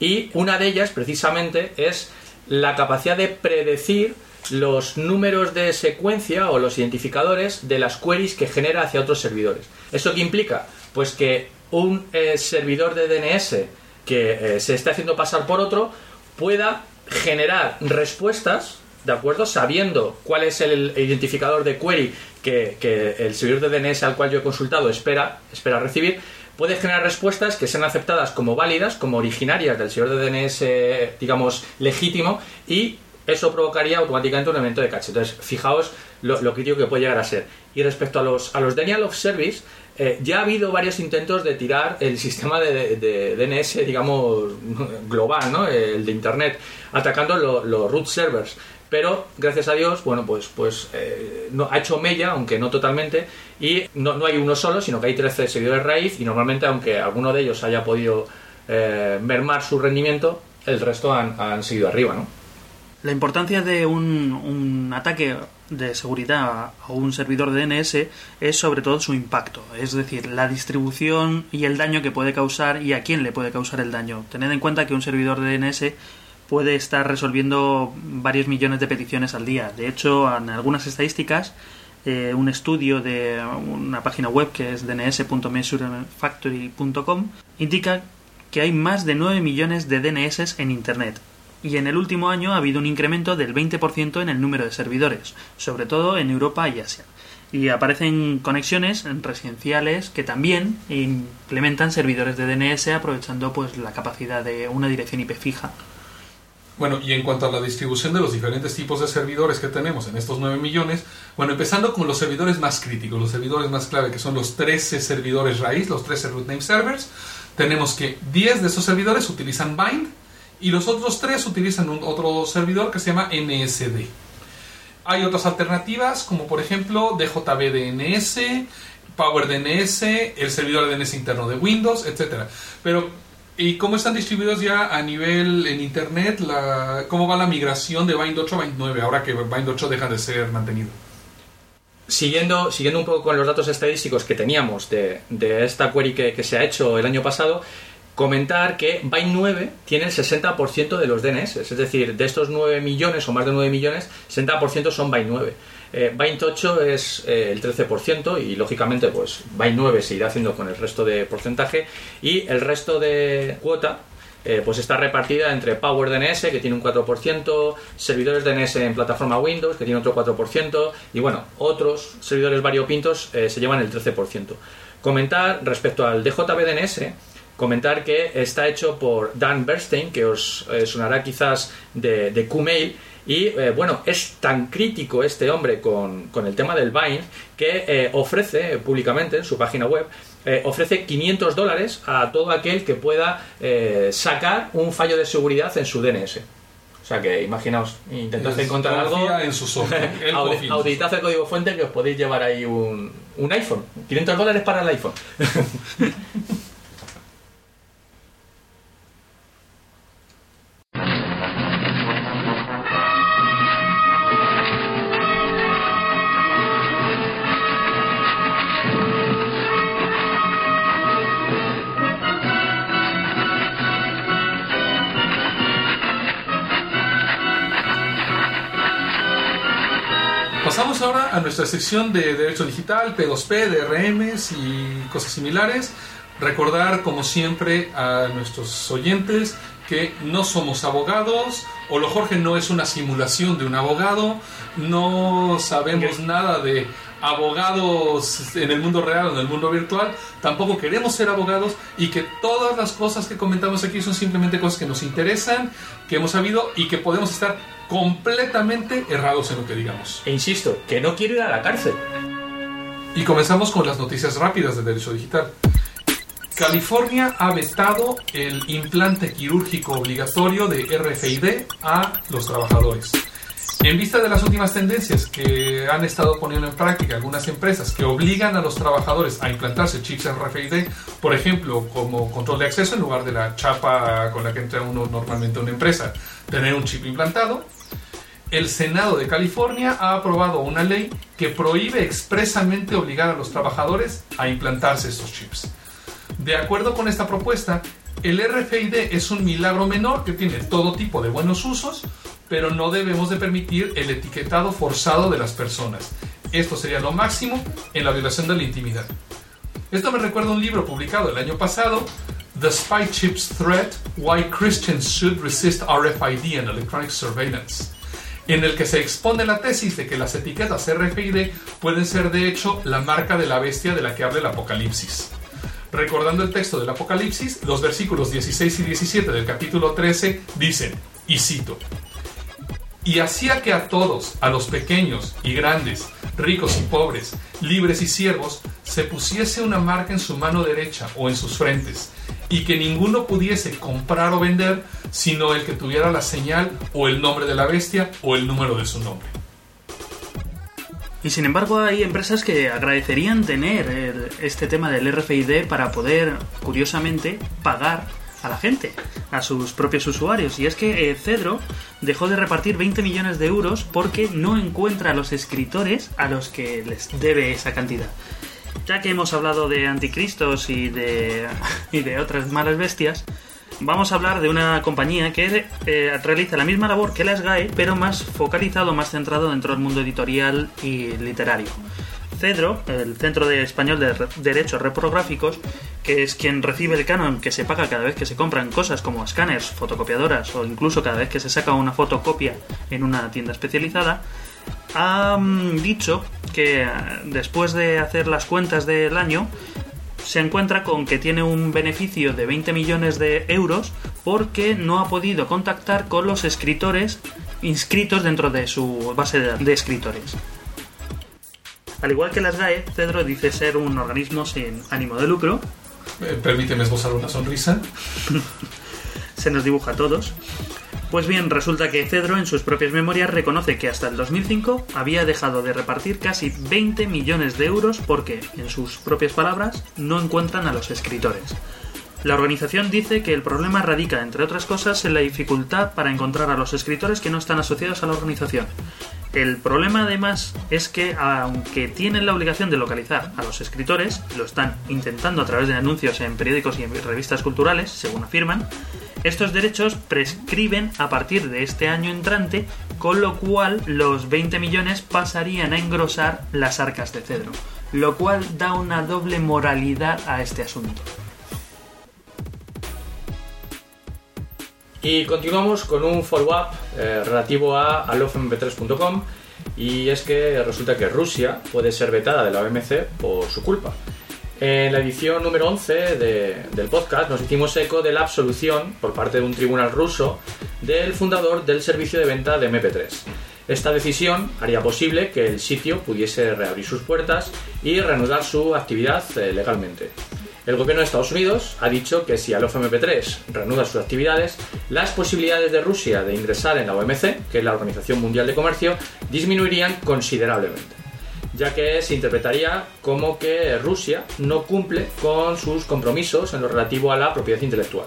y una de ellas precisamente es la capacidad de predecir los números de secuencia o los identificadores de las queries que genera hacia otros servidores. ¿Eso qué implica? Pues que un eh, servidor de DNS que eh, se esté haciendo pasar por otro pueda generar respuestas, ¿de acuerdo? Sabiendo cuál es el identificador de query que, que el servidor de DNS al cual yo he consultado espera, espera recibir, puede generar respuestas que sean aceptadas como válidas, como originarias del servidor de DNS, digamos, legítimo, y eso provocaría automáticamente un evento de caché. Entonces, fijaos lo, crítico que puede llegar a ser. Y respecto a los, a los Denial of Service, eh, ya ha habido varios intentos de tirar el sistema de, DNS, digamos, global, ¿no? El de Internet, atacando lo- los root servers. Pero, gracias a Dios, bueno, pues, pues eh, no, ha hecho mella, aunque no totalmente, y no, no hay uno solo, sino que hay 13 servidores raíz, y normalmente, aunque alguno de ellos haya podido eh, mermar su rendimiento, el resto han, han seguido arriba, ¿no? La importancia de un, un ataque de seguridad a un servidor de DNS es sobre todo su impacto, es decir, la distribución y el daño que puede causar y a quién le puede causar el daño. Tened en cuenta que un servidor de DNS puede estar resolviendo varios millones de peticiones al día. De hecho, en algunas estadísticas, eh, un estudio de una página web que es dns.measurefactory.com indica que hay más de 9 millones de DNS en Internet. Y en el último año ha habido un incremento del 20% en el número de servidores, sobre todo en Europa y Asia. Y aparecen conexiones residenciales que también implementan servidores de DNS aprovechando pues la capacidad de una dirección IP fija. Bueno, y en cuanto a la distribución de los diferentes tipos de servidores que tenemos en estos 9 millones, bueno, empezando con los servidores más críticos, los servidores más clave, que son los 13 servidores raíz, los 13 root name servers, tenemos que 10 de esos servidores utilizan Bind y los otros 3 utilizan un otro servidor que se llama NSD. Hay otras alternativas, como por ejemplo DJBDNS, PowerDNS, el servidor DNS interno de Windows, etcétera. Pero ¿Y cómo están distribuidos ya a nivel en internet? La, ¿Cómo va la migración de Bind 8 a Bind 9 ahora que Bind 8 deja de ser mantenido? Siguiendo, siguiendo un poco con los datos estadísticos que teníamos de, esta query que, que se ha hecho el año pasado, comentar que Bind 9 tiene el 60% de los DNS, es decir, de estos 9 millones o más de 9 millones, 60% son Bind 9. Eh, Bind 8 es eh, el 13% y lógicamente pues Bind 9 se irá haciendo con el resto de porcentaje y el resto de cuota eh, pues está repartida entre Power DNS, que tiene un 4%, servidores DNS en plataforma Windows, que tiene otro 4%, y bueno, otros servidores variopintos eh, se llevan el 13%. Comentar respecto al DJBDNS, comentar que está hecho por Dan Bernstein, que os eh, sonará quizás de, de Qmail, y eh, bueno, es tan crítico este hombre con, con el tema del bind que eh, ofrece públicamente en su página web, eh, ofrece 500 dólares a todo aquel que pueda sacar un fallo de seguridad en su DNS. O sea que imaginaos, intentad Pues, encontrar algo, en su software. Su auditad el código fuente que os podéis llevar ahí un, un iPhone. 500 dólares para el iPhone. nuestra sección de Derecho Digital, P2P, DRMs y cosas similares. Recordar, como siempre, a nuestros oyentes que no somos abogados. Olo Jorge no es una simulación de un abogado. No sabemos nada de abogados en el mundo real o en el mundo virtual. Tampoco queremos ser abogados y que todas las cosas que comentamos aquí son simplemente cosas que nos interesan, que hemos sabido y que podemos estar completamente errados en lo que digamos. E insisto, que no quiero ir a la cárcel. Y comenzamos con las noticias rápidas de Derecho Digital. California ha vetado el implante quirúrgico obligatorio de RFID a los trabajadores. En vista de las últimas tendencias que han estado poniendo en práctica algunas empresas que obligan a los trabajadores a implantarse chips RFID, por ejemplo, como control de acceso en lugar de la chapa con la que entra uno normalmente a una empresa, tener un chip implantado, el Senado de California ha aprobado una ley que prohíbe expresamente obligar a los trabajadores a implantarse estos chips. De acuerdo con esta propuesta, el RFID es un milagro menor que tiene todo tipo de buenos usos, pero no debemos de permitir el etiquetado forzado de las personas. Esto sería lo máximo en la violación de la intimidad. Esto me recuerda un libro publicado el año pasado, The Spy Chips Threat, Why Christians Should Resist RFID and Electronic Surveillance, en el que se expone la tesis de que las etiquetas RFID pueden ser de hecho la marca de la bestia de la que habla el Apocalipsis. Recordando el texto del Apocalipsis, los versículos 16 y 17 del capítulo 13 dicen, y cito, y hacía que a todos, a los pequeños y grandes, ricos y pobres, libres y siervos, se pusiese una marca en su mano derecha o en sus frentes, y que ninguno pudiese comprar o vender, sino el que tuviera la señal o el nombre de la bestia o el número de su nombre. Y sin embargo hay empresas que agradecerían tener este tema del RFID para poder, curiosamente, pagar a la gente, a sus propios usuarios. Y es que eh, Cedro dejó de repartir 20 millones de euros porque no encuentra a los escritores a los que les debe esa cantidad. Ya que hemos hablado de anticristos y de, y de otras malas bestias, vamos a hablar de una compañía que eh, realiza la misma labor que la SGAE, pero más focalizado, más centrado dentro del mundo editorial y literario. Cedro, el Centro de Español de Re- Derechos Reprográficos, que es quien recibe el canon que se paga cada vez que se compran cosas como escáneres, fotocopiadoras o incluso cada vez que se saca una fotocopia en una tienda especializada, ha mm, dicho que eh, después de hacer las cuentas del año se encuentra con que tiene un beneficio de 20 millones de euros porque no ha podido contactar con los escritores inscritos dentro de su base de escritores. Al igual que las GAE, Cedro dice ser un organismo sin ánimo de lucro, Eh, permíteme esbozar una sonrisa. se nos dibuja a todos. Pues bien, resulta que Cedro en sus propias memorias reconoce que hasta el 2005 había dejado de repartir casi 20 millones de euros porque, en sus propias palabras, no encuentran a los escritores. La organización dice que el problema radica, entre otras cosas, en la dificultad para encontrar a los escritores que no están asociados a la organización. El problema además es que aunque tienen la obligación de localizar a los escritores, lo están intentando a través de anuncios en periódicos y revistas culturales, según afirman, estos derechos prescriben a partir de este año entrante, con lo cual los 20 millones pasarían a engrosar las arcas de Cedro, lo cual da una doble moralidad a este asunto. Y continuamos con un follow-up eh, relativo a alofmp3.com y es que resulta que Rusia puede ser vetada de la OMC por su culpa. En la edición número 11 de- del podcast nos hicimos eco de la absolución por parte de un tribunal ruso del fundador del servicio de venta de MP3. Esta decisión haría posible que el sitio pudiese reabrir sus puertas y reanudar su actividad eh, legalmente. El gobierno de Estados Unidos ha dicho que si Alof MP3 reanuda sus actividades, las posibilidades de Rusia de ingresar en la OMC, que es la Organización Mundial de Comercio, disminuirían considerablemente ya que se interpretaría como que Rusia no cumple con sus compromisos en lo relativo a la propiedad intelectual.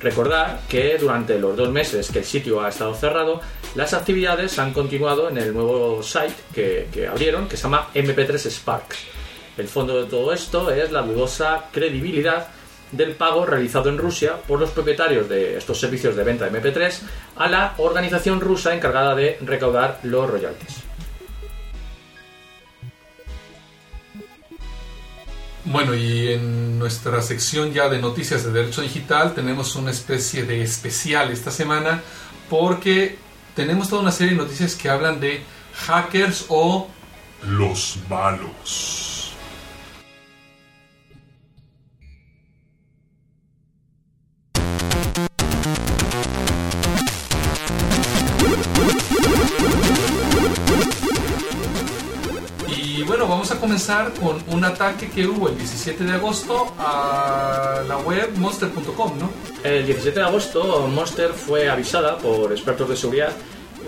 Recordar que durante los dos meses que el sitio ha estado cerrado, las actividades han continuado en el nuevo site que, que abrieron, que se llama MP3 Sparks. El fondo de todo esto es la dudosa credibilidad del pago realizado en Rusia por los propietarios de estos servicios de venta de MP3 a la organización rusa encargada de recaudar los royalties. Bueno, y en nuestra sección ya de noticias de derecho digital tenemos una especie de especial esta semana porque tenemos toda una serie de noticias que hablan de hackers o los malos. Bueno, vamos a comenzar con un ataque que hubo el 17 de agosto a la web monster.com, ¿no? El 17 de agosto, Monster fue avisada por expertos de seguridad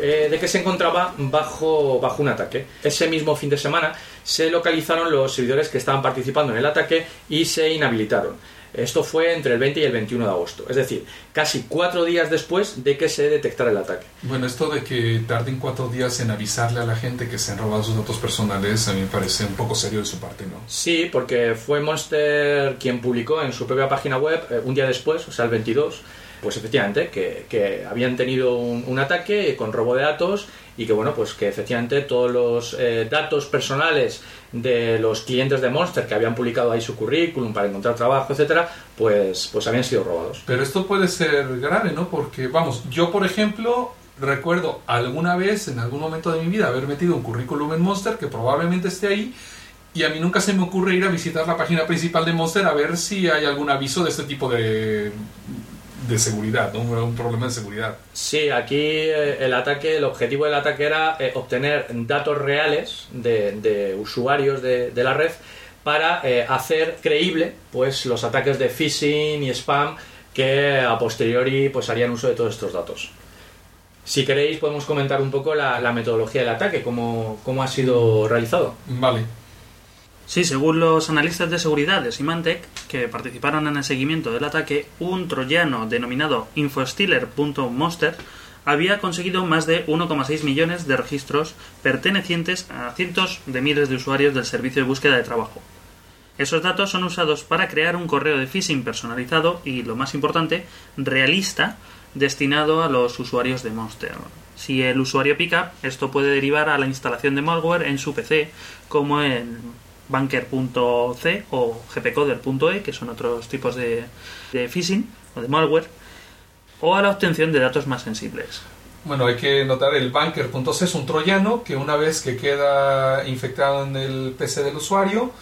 eh, de que se encontraba bajo, bajo un ataque. Ese mismo fin de semana se localizaron los servidores que estaban participando en el ataque y se inhabilitaron. Esto fue entre el 20 y el 21 de agosto, es decir, casi cuatro días después de que se detectara el ataque. Bueno, esto de que tarden cuatro días en avisarle a la gente que se han robado sus datos personales a mí me parece un poco serio de su parte, ¿no? Sí, porque fue Monster quien publicó en su propia página web eh, un día después, o sea, el 22, pues efectivamente, que, que habían tenido un, ataque con robo de datos y que, bueno, pues que efectivamente todos los eh, datos personales de los clientes de Monster que habían publicado ahí su currículum para encontrar trabajo, etcétera, pues, pues habían sido robados. Pero esto puede ser grave, ¿no? Porque, vamos, yo por ejemplo recuerdo alguna vez, en algún momento de mi vida, haber metido un currículum en Monster que probablemente esté ahí y a mí nunca se me ocurre ir a visitar la página principal de Monster a ver si hay algún aviso de este tipo de, de seguridad, ¿no? Un problema de seguridad. Sí, aquí eh, el ataque, el objetivo del ataque era eh, obtener datos reales de, de usuarios de, de la red para eh, hacer creíble pues los ataques de phishing y spam que a posteriori pues harían uso de todos estos datos. Si queréis podemos comentar un poco la, la metodología del ataque, cómo, cómo ha sido realizado. Vale. Sí, según los analistas de seguridad de Symantec, que participaron en el seguimiento del ataque, un troyano denominado infostealer.monster había conseguido más de 1,6 millones de registros pertenecientes a cientos de miles de usuarios del servicio de búsqueda de trabajo. Esos datos son usados para crear un correo de phishing personalizado y, lo más importante, realista, destinado a los usuarios de Monster. Si el usuario pica, esto puede derivar a la instalación de malware en su PC, como en banker.c o gpcoder.e, que son otros tipos de, phishing o de malware, o a la obtención de datos más sensibles. Bueno, hay que notar el banker.c es un troyano que una vez que queda infectado en el PC del usuario,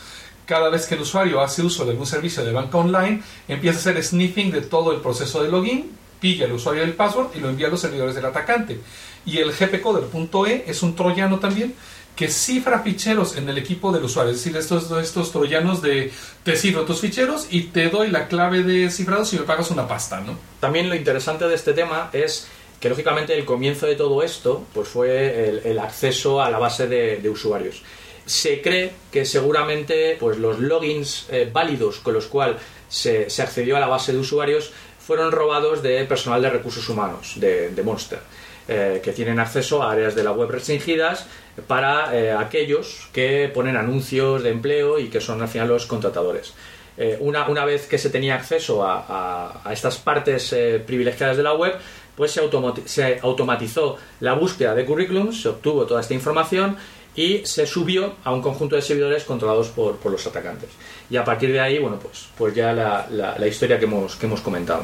cada vez que el usuario hace uso de algún servicio de banca online, empieza a hacer sniffing de todo el proceso de login, pilla el usuario del password y lo envía a los servidores del atacante. Y el gpcoder.e es un troyano también que cifra ficheros en el equipo del usuario. Es decir, estos, estos troyanos de te cifro tus ficheros y te doy la clave de cifrado si me pagas una pasta, ¿no? También lo interesante de este tema es que lógicamente el comienzo de todo esto pues fue el, acceso a la base de, de, usuarios. Se cree que seguramente pues los logins eh, válidos con los cuales se, se, accedió a la base de usuarios fueron robados de personal de recursos humanos de, de Monster. Eh, que tienen acceso a áreas de la web restringidas para eh, aquellos que ponen anuncios de empleo y que son al final los contratadores. Eh, una, una, vez que se tenía acceso a, estas partes privilegiadas de la web, pues se, automatizó la búsqueda de currículums, se obtuvo toda esta información y se subió a un conjunto de servidores controlados por, por los atacantes. Y a partir de ahí, bueno, pues, pues ya la, la, historia que hemos, que hemos comentado.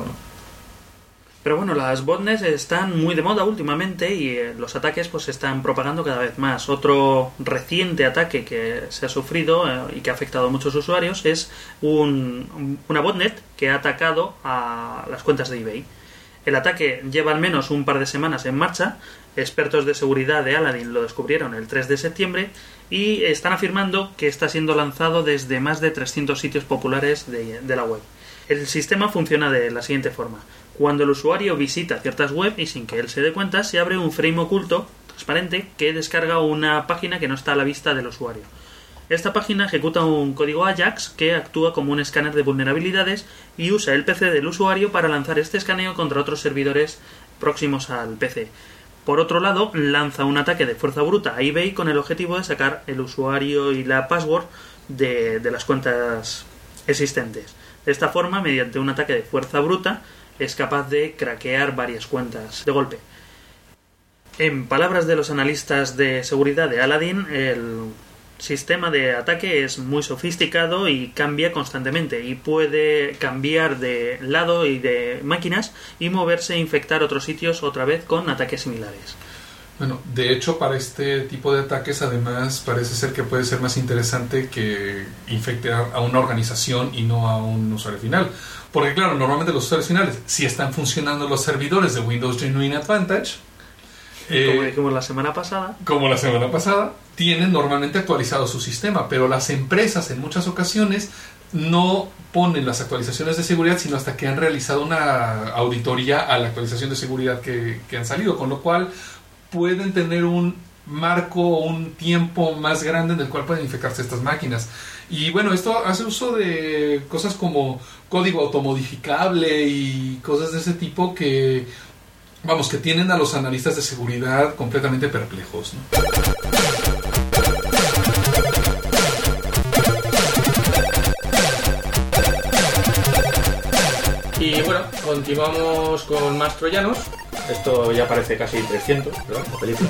Pero bueno, las botnets están muy de moda últimamente y eh, los ataques pues se están propagando cada vez más. Otro reciente ataque que se ha sufrido eh, y que ha afectado a muchos usuarios es un- una botnet que ha atacado a las cuentas de eBay. El ataque lleva al menos un par de semanas en marcha. Expertos de seguridad de Aladdin lo descubrieron el 3 de septiembre y están afirmando que está siendo lanzado desde más de 300 sitios populares de, de la web. El sistema funciona de la siguiente forma. Cuando el usuario visita ciertas web y sin que él se dé cuenta, se abre un frame oculto transparente que descarga una página que no está a la vista del usuario. Esta página ejecuta un código AJAX que actúa como un escáner de vulnerabilidades y usa el PC del usuario para lanzar este escaneo contra otros servidores próximos al PC. Por otro lado, lanza un ataque de fuerza bruta a eBay con el objetivo de sacar el usuario y la password de, de las cuentas existentes. De esta forma, mediante un ataque de fuerza bruta, es capaz de craquear varias cuentas de golpe. En palabras de los analistas de seguridad de Aladdin, el sistema de ataque es muy sofisticado y cambia constantemente y puede cambiar de lado y de máquinas y moverse e infectar otros sitios otra vez con ataques similares. Bueno, de hecho, para este tipo de ataques, además, parece ser que puede ser más interesante que infectar a una organización y no a un usuario final. Porque, claro, normalmente los usuarios finales, si están funcionando los servidores de Windows Genuine Advantage, eh, Como dijimos la semana pasada, como la semana pasada, tienen normalmente actualizado su sistema, pero las empresas en muchas ocasiones no ponen las actualizaciones de seguridad sino hasta que han realizado una auditoría a la actualización de seguridad que, que han salido, con lo cual pueden tener un marco o un tiempo más grande en el cual pueden infectarse estas máquinas. Y bueno, esto hace uso de cosas como código automodificable y cosas de ese tipo que, vamos, que tienen a los analistas de seguridad completamente perplejos. Y bueno, continuamos con más troyanos. Esto ya parece casi 300, ¿verdad? La película.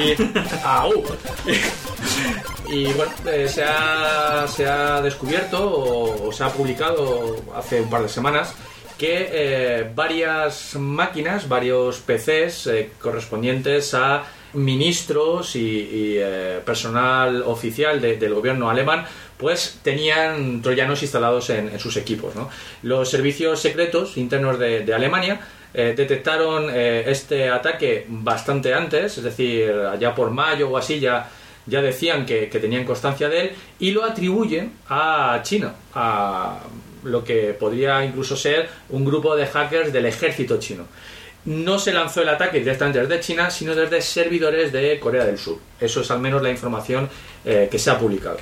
Y, ¡Au! y bueno, eh, se, ha, se ha descubierto o, o se ha publicado hace un par de semanas que eh, varias máquinas, varios PCs eh, correspondientes a ministros y, y, eh, personal oficial de- del gobierno alemán pues tenían troyanos instalados en, en sus equipos. ¿no? Los servicios secretos internos de, de Alemania eh, detectaron eh, este ataque bastante antes, es decir, allá por mayo o así ya, ya decían que, tenían constancia de él y lo atribuyen a China, a lo que podría incluso ser un grupo de hackers del ejército chino. No se lanzó el ataque directamente desde China, sino desde servidores de Corea del Sur. Eso es al menos la información eh, que se ha publicado.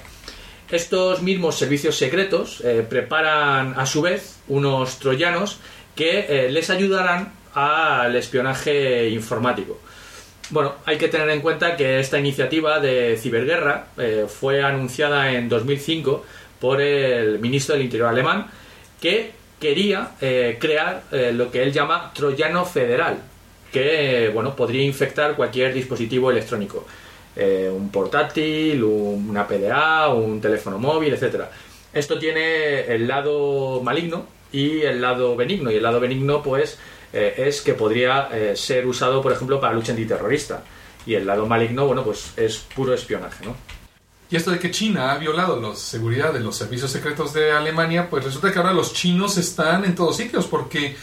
Estos mismos servicios secretos preparan a su vez unos troyanos que eh, les ayudarán al espionaje informático. Bueno, hay que tener en cuenta que esta iniciativa de ciberguerra eh, fue anunciada en 2005 por el ministro del Interior alemán que quería eh, crear lo que él llama troyano federal, que bueno, podría infectar cualquier dispositivo electrónico. Un portátil, un- una PDA, un teléfono móvil, etcétera. Esto tiene el lado maligno y el lado benigno. Y el lado benigno, pues, eh, es que podría eh, ser usado, por ejemplo, para lucha antiterrorista. Y el lado maligno, bueno, pues es puro espionaje, ¿no? Y esto de que China ha violado la seguridad de los servicios secretos de Alemania, pues resulta que ahora los chinos están en todos sitios, porque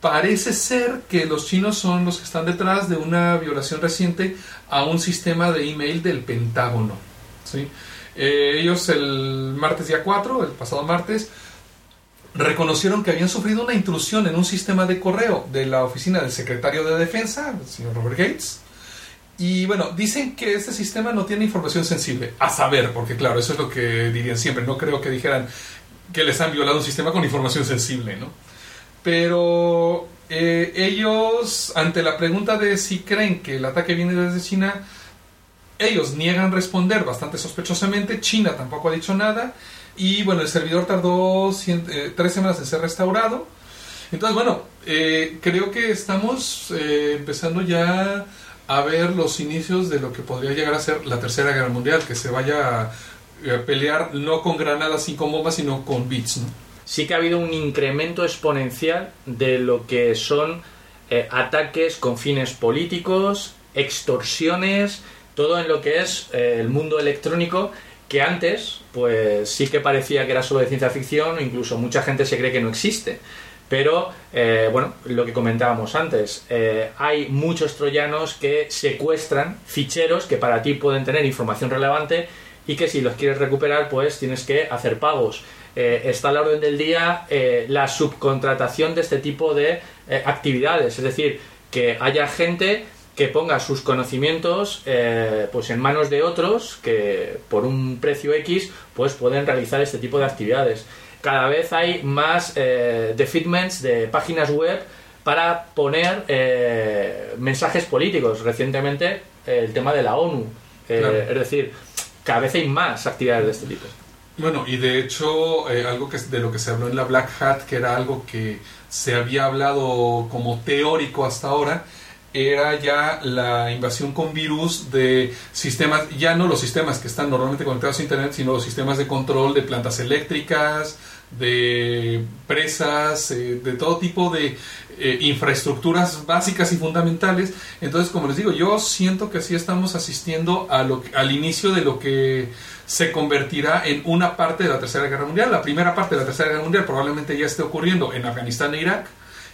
parece ser que los chinos son los que están detrás de una violación reciente a un sistema de email del Pentágono. ¿sí? Eh, ellos el martes día 4, el pasado martes, reconocieron que habían sufrido una intrusión en un sistema de correo de la oficina del secretario de Defensa, el señor Robert Gates, y bueno, dicen que este sistema no tiene información sensible. A saber, porque claro, eso es lo que dirían siempre. No creo que dijeran que les han violado un sistema con información sensible, ¿no? Pero eh, ellos, ante la pregunta de si creen que el ataque viene desde China, ellos niegan responder bastante sospechosamente. China tampoco ha dicho nada. Y bueno, el servidor tardó cien- eh, tres semanas en ser restaurado. Entonces, bueno, eh, creo que estamos eh, empezando ya a ver los inicios de lo que podría llegar a ser la Tercera Guerra Mundial, que se vaya a, a pelear no con granadas y con bombas, sino con bits. ¿no? sí que ha habido un incremento exponencial de lo que son eh, ataques con fines políticos, extorsiones, todo en lo que es eh, el mundo electrónico que antes pues sí que parecía que era solo de ciencia ficción, incluso mucha gente se cree que no existe. Pero, eh, bueno, lo que comentábamos antes, eh, hay muchos troyanos que secuestran ficheros que para ti pueden tener información relevante y que si los quieres recuperar, pues tienes que hacer pagos. Eh, está a la orden del día la subcontratación de este tipo de actividades, es decir, que haya gente que ponga sus conocimientos eh, pues en manos de otros que por un precio X pues pueden realizar este tipo de actividades. Cada vez hay más eh, de páginas web para poner eh, mensajes políticos. Recientemente el tema de la ONU. Eh, Claro. Es decir, cada vez hay más actividades de este tipo. Bueno, y de hecho, eh, algo que de lo que se habló en la Black Hat, que era algo que se había hablado como teórico hasta ahora, era ya la invasión con virus de sistemas, ya no los sistemas que están normalmente conectados a Internet, sino los sistemas de control de plantas eléctricas, de presas, eh, de todo tipo de eh, infraestructuras básicas y fundamentales. Entonces, como les digo, yo siento que sí estamos asistiendo a lo, al inicio de lo que se convertirá en una parte de la Tercera Guerra Mundial. La primera parte de la Tercera Guerra Mundial probablemente ya esté ocurriendo en Afganistán e Irak.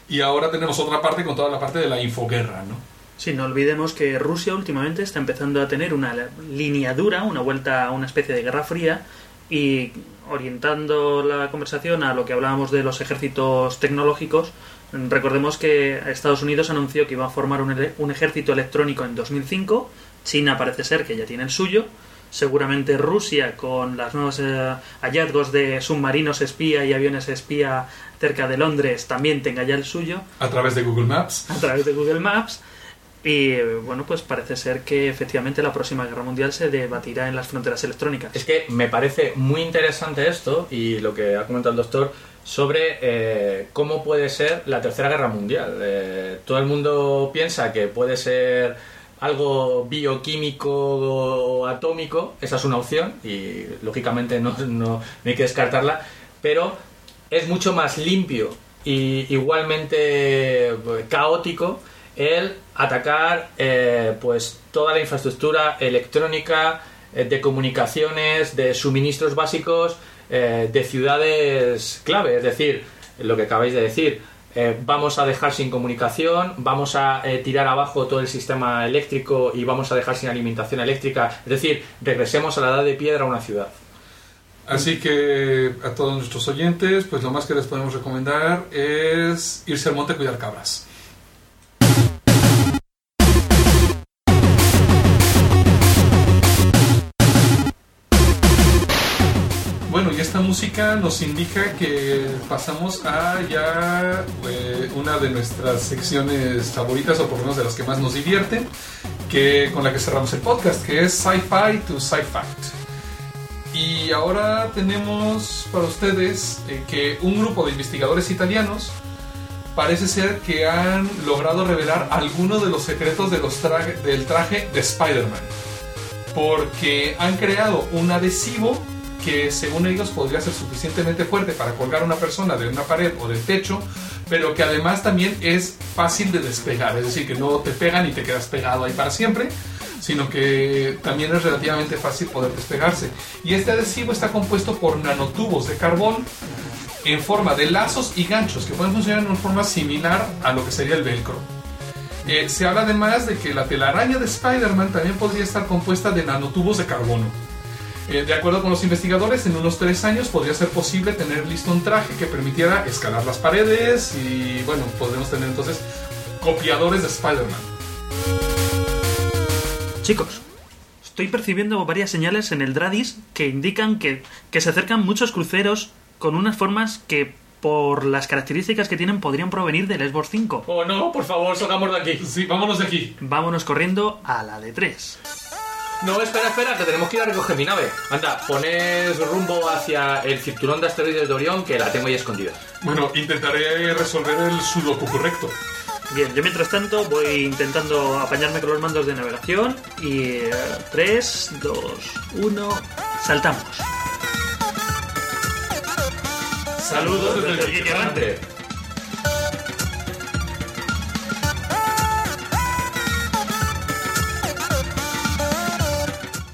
Y ahora tenemos otra parte con toda la parte de la infoguerra, ¿no? Sí, no olvidemos que Rusia últimamente está empezando a tener una línea dura, una vuelta a una especie de guerra fría y orientando la conversación a lo que hablábamos de los ejércitos tecnológicos, recordemos que Estados Unidos anunció que iba a formar un, un ejército electrónico en 2005, China parece ser que ya tiene el suyo, seguramente Rusia con los nuevos eh, hallazgos de submarinos espía y aviones espía cerca de Londres también tenga ya el suyo A través de Google Maps. a través de Google Maps. Y bueno, pues parece ser que efectivamente la próxima guerra mundial se debatirá en las fronteras electrónicas. Es que me parece muy interesante esto y lo que ha comentado el doctor sobre eh, cómo puede ser la Tercera Guerra Mundial. Eh, todo el mundo piensa que puede ser algo bioquímico o atómico, esa es una opción y lógicamente no, no- no hay que descartarla, pero es mucho más limpio y igualmente eh, caótico el atacar eh, pues toda la infraestructura electrónica eh, de comunicaciones de suministros básicos eh, de ciudades clave. Es decir lo que acabáis de decir eh, vamos a dejar sin comunicación vamos a tirar abajo todo el sistema eléctrico y vamos a dejar sin alimentación eléctrica. Es decir regresemos a la edad de piedra a una ciudad Así que a todos nuestros oyentes, pues lo más que les podemos recomendar es irse al monte a cuidar cabras. Bueno, y esta música nos indica que pasamos a ya eh, una de nuestras secciones favoritas, o por lo menos de las que más nos divierten, que con la que cerramos el podcast, que es Sci-Fi to Sci-Fact. Y ahora tenemos para ustedes eh, que un grupo de investigadores italianos parece ser que han logrado revelar algunos de los secretos del traje de Spider-Man. Porque han creado un adhesivo que según ellos podría ser suficientemente fuerte para colgar a una persona de una pared o del techo, pero que además también es fácil de despegar, es decir, que no te pegan y te quedas pegado ahí para siempre, sino que también es relativamente fácil poder despegarse. Y este adhesivo está compuesto por nanotubos de carbón en forma de lazos y ganchos que pueden funcionar en una forma similar a lo que sería el velcro. Eh, se habla además de que la telaraña de Spider-Man también podría estar compuesta de nanotubos de carbono. Eh, de acuerdo con los investigadores, en unos tres años podría ser posible tener listo un traje que permitiera escalar las paredes y, bueno, podremos tener entonces copiadores de Spider-Man. Chicos, estoy percibiendo varias señales en el Dradis que indican que, que se acercan muchos cruceros con unas formas que, por las características que tienen, podrían provenir del Lesbos 5. oh no por favor salgamos de aquí Sí, vámonos de aquí. Vámonos corriendo a la de 3. No, espera, espera, que tenemos que ir a recoger mi nave. Anda, poned rumbo hacia el cinturón de asteroides de Orión, que la tengo ahí escondida. Bueno, intentaré resolver el sudoku correcto. Bien, yo mientras tanto voy intentando apañarme con los mandos de navegación y 3, 2, 1, saltamos. Saludos desde el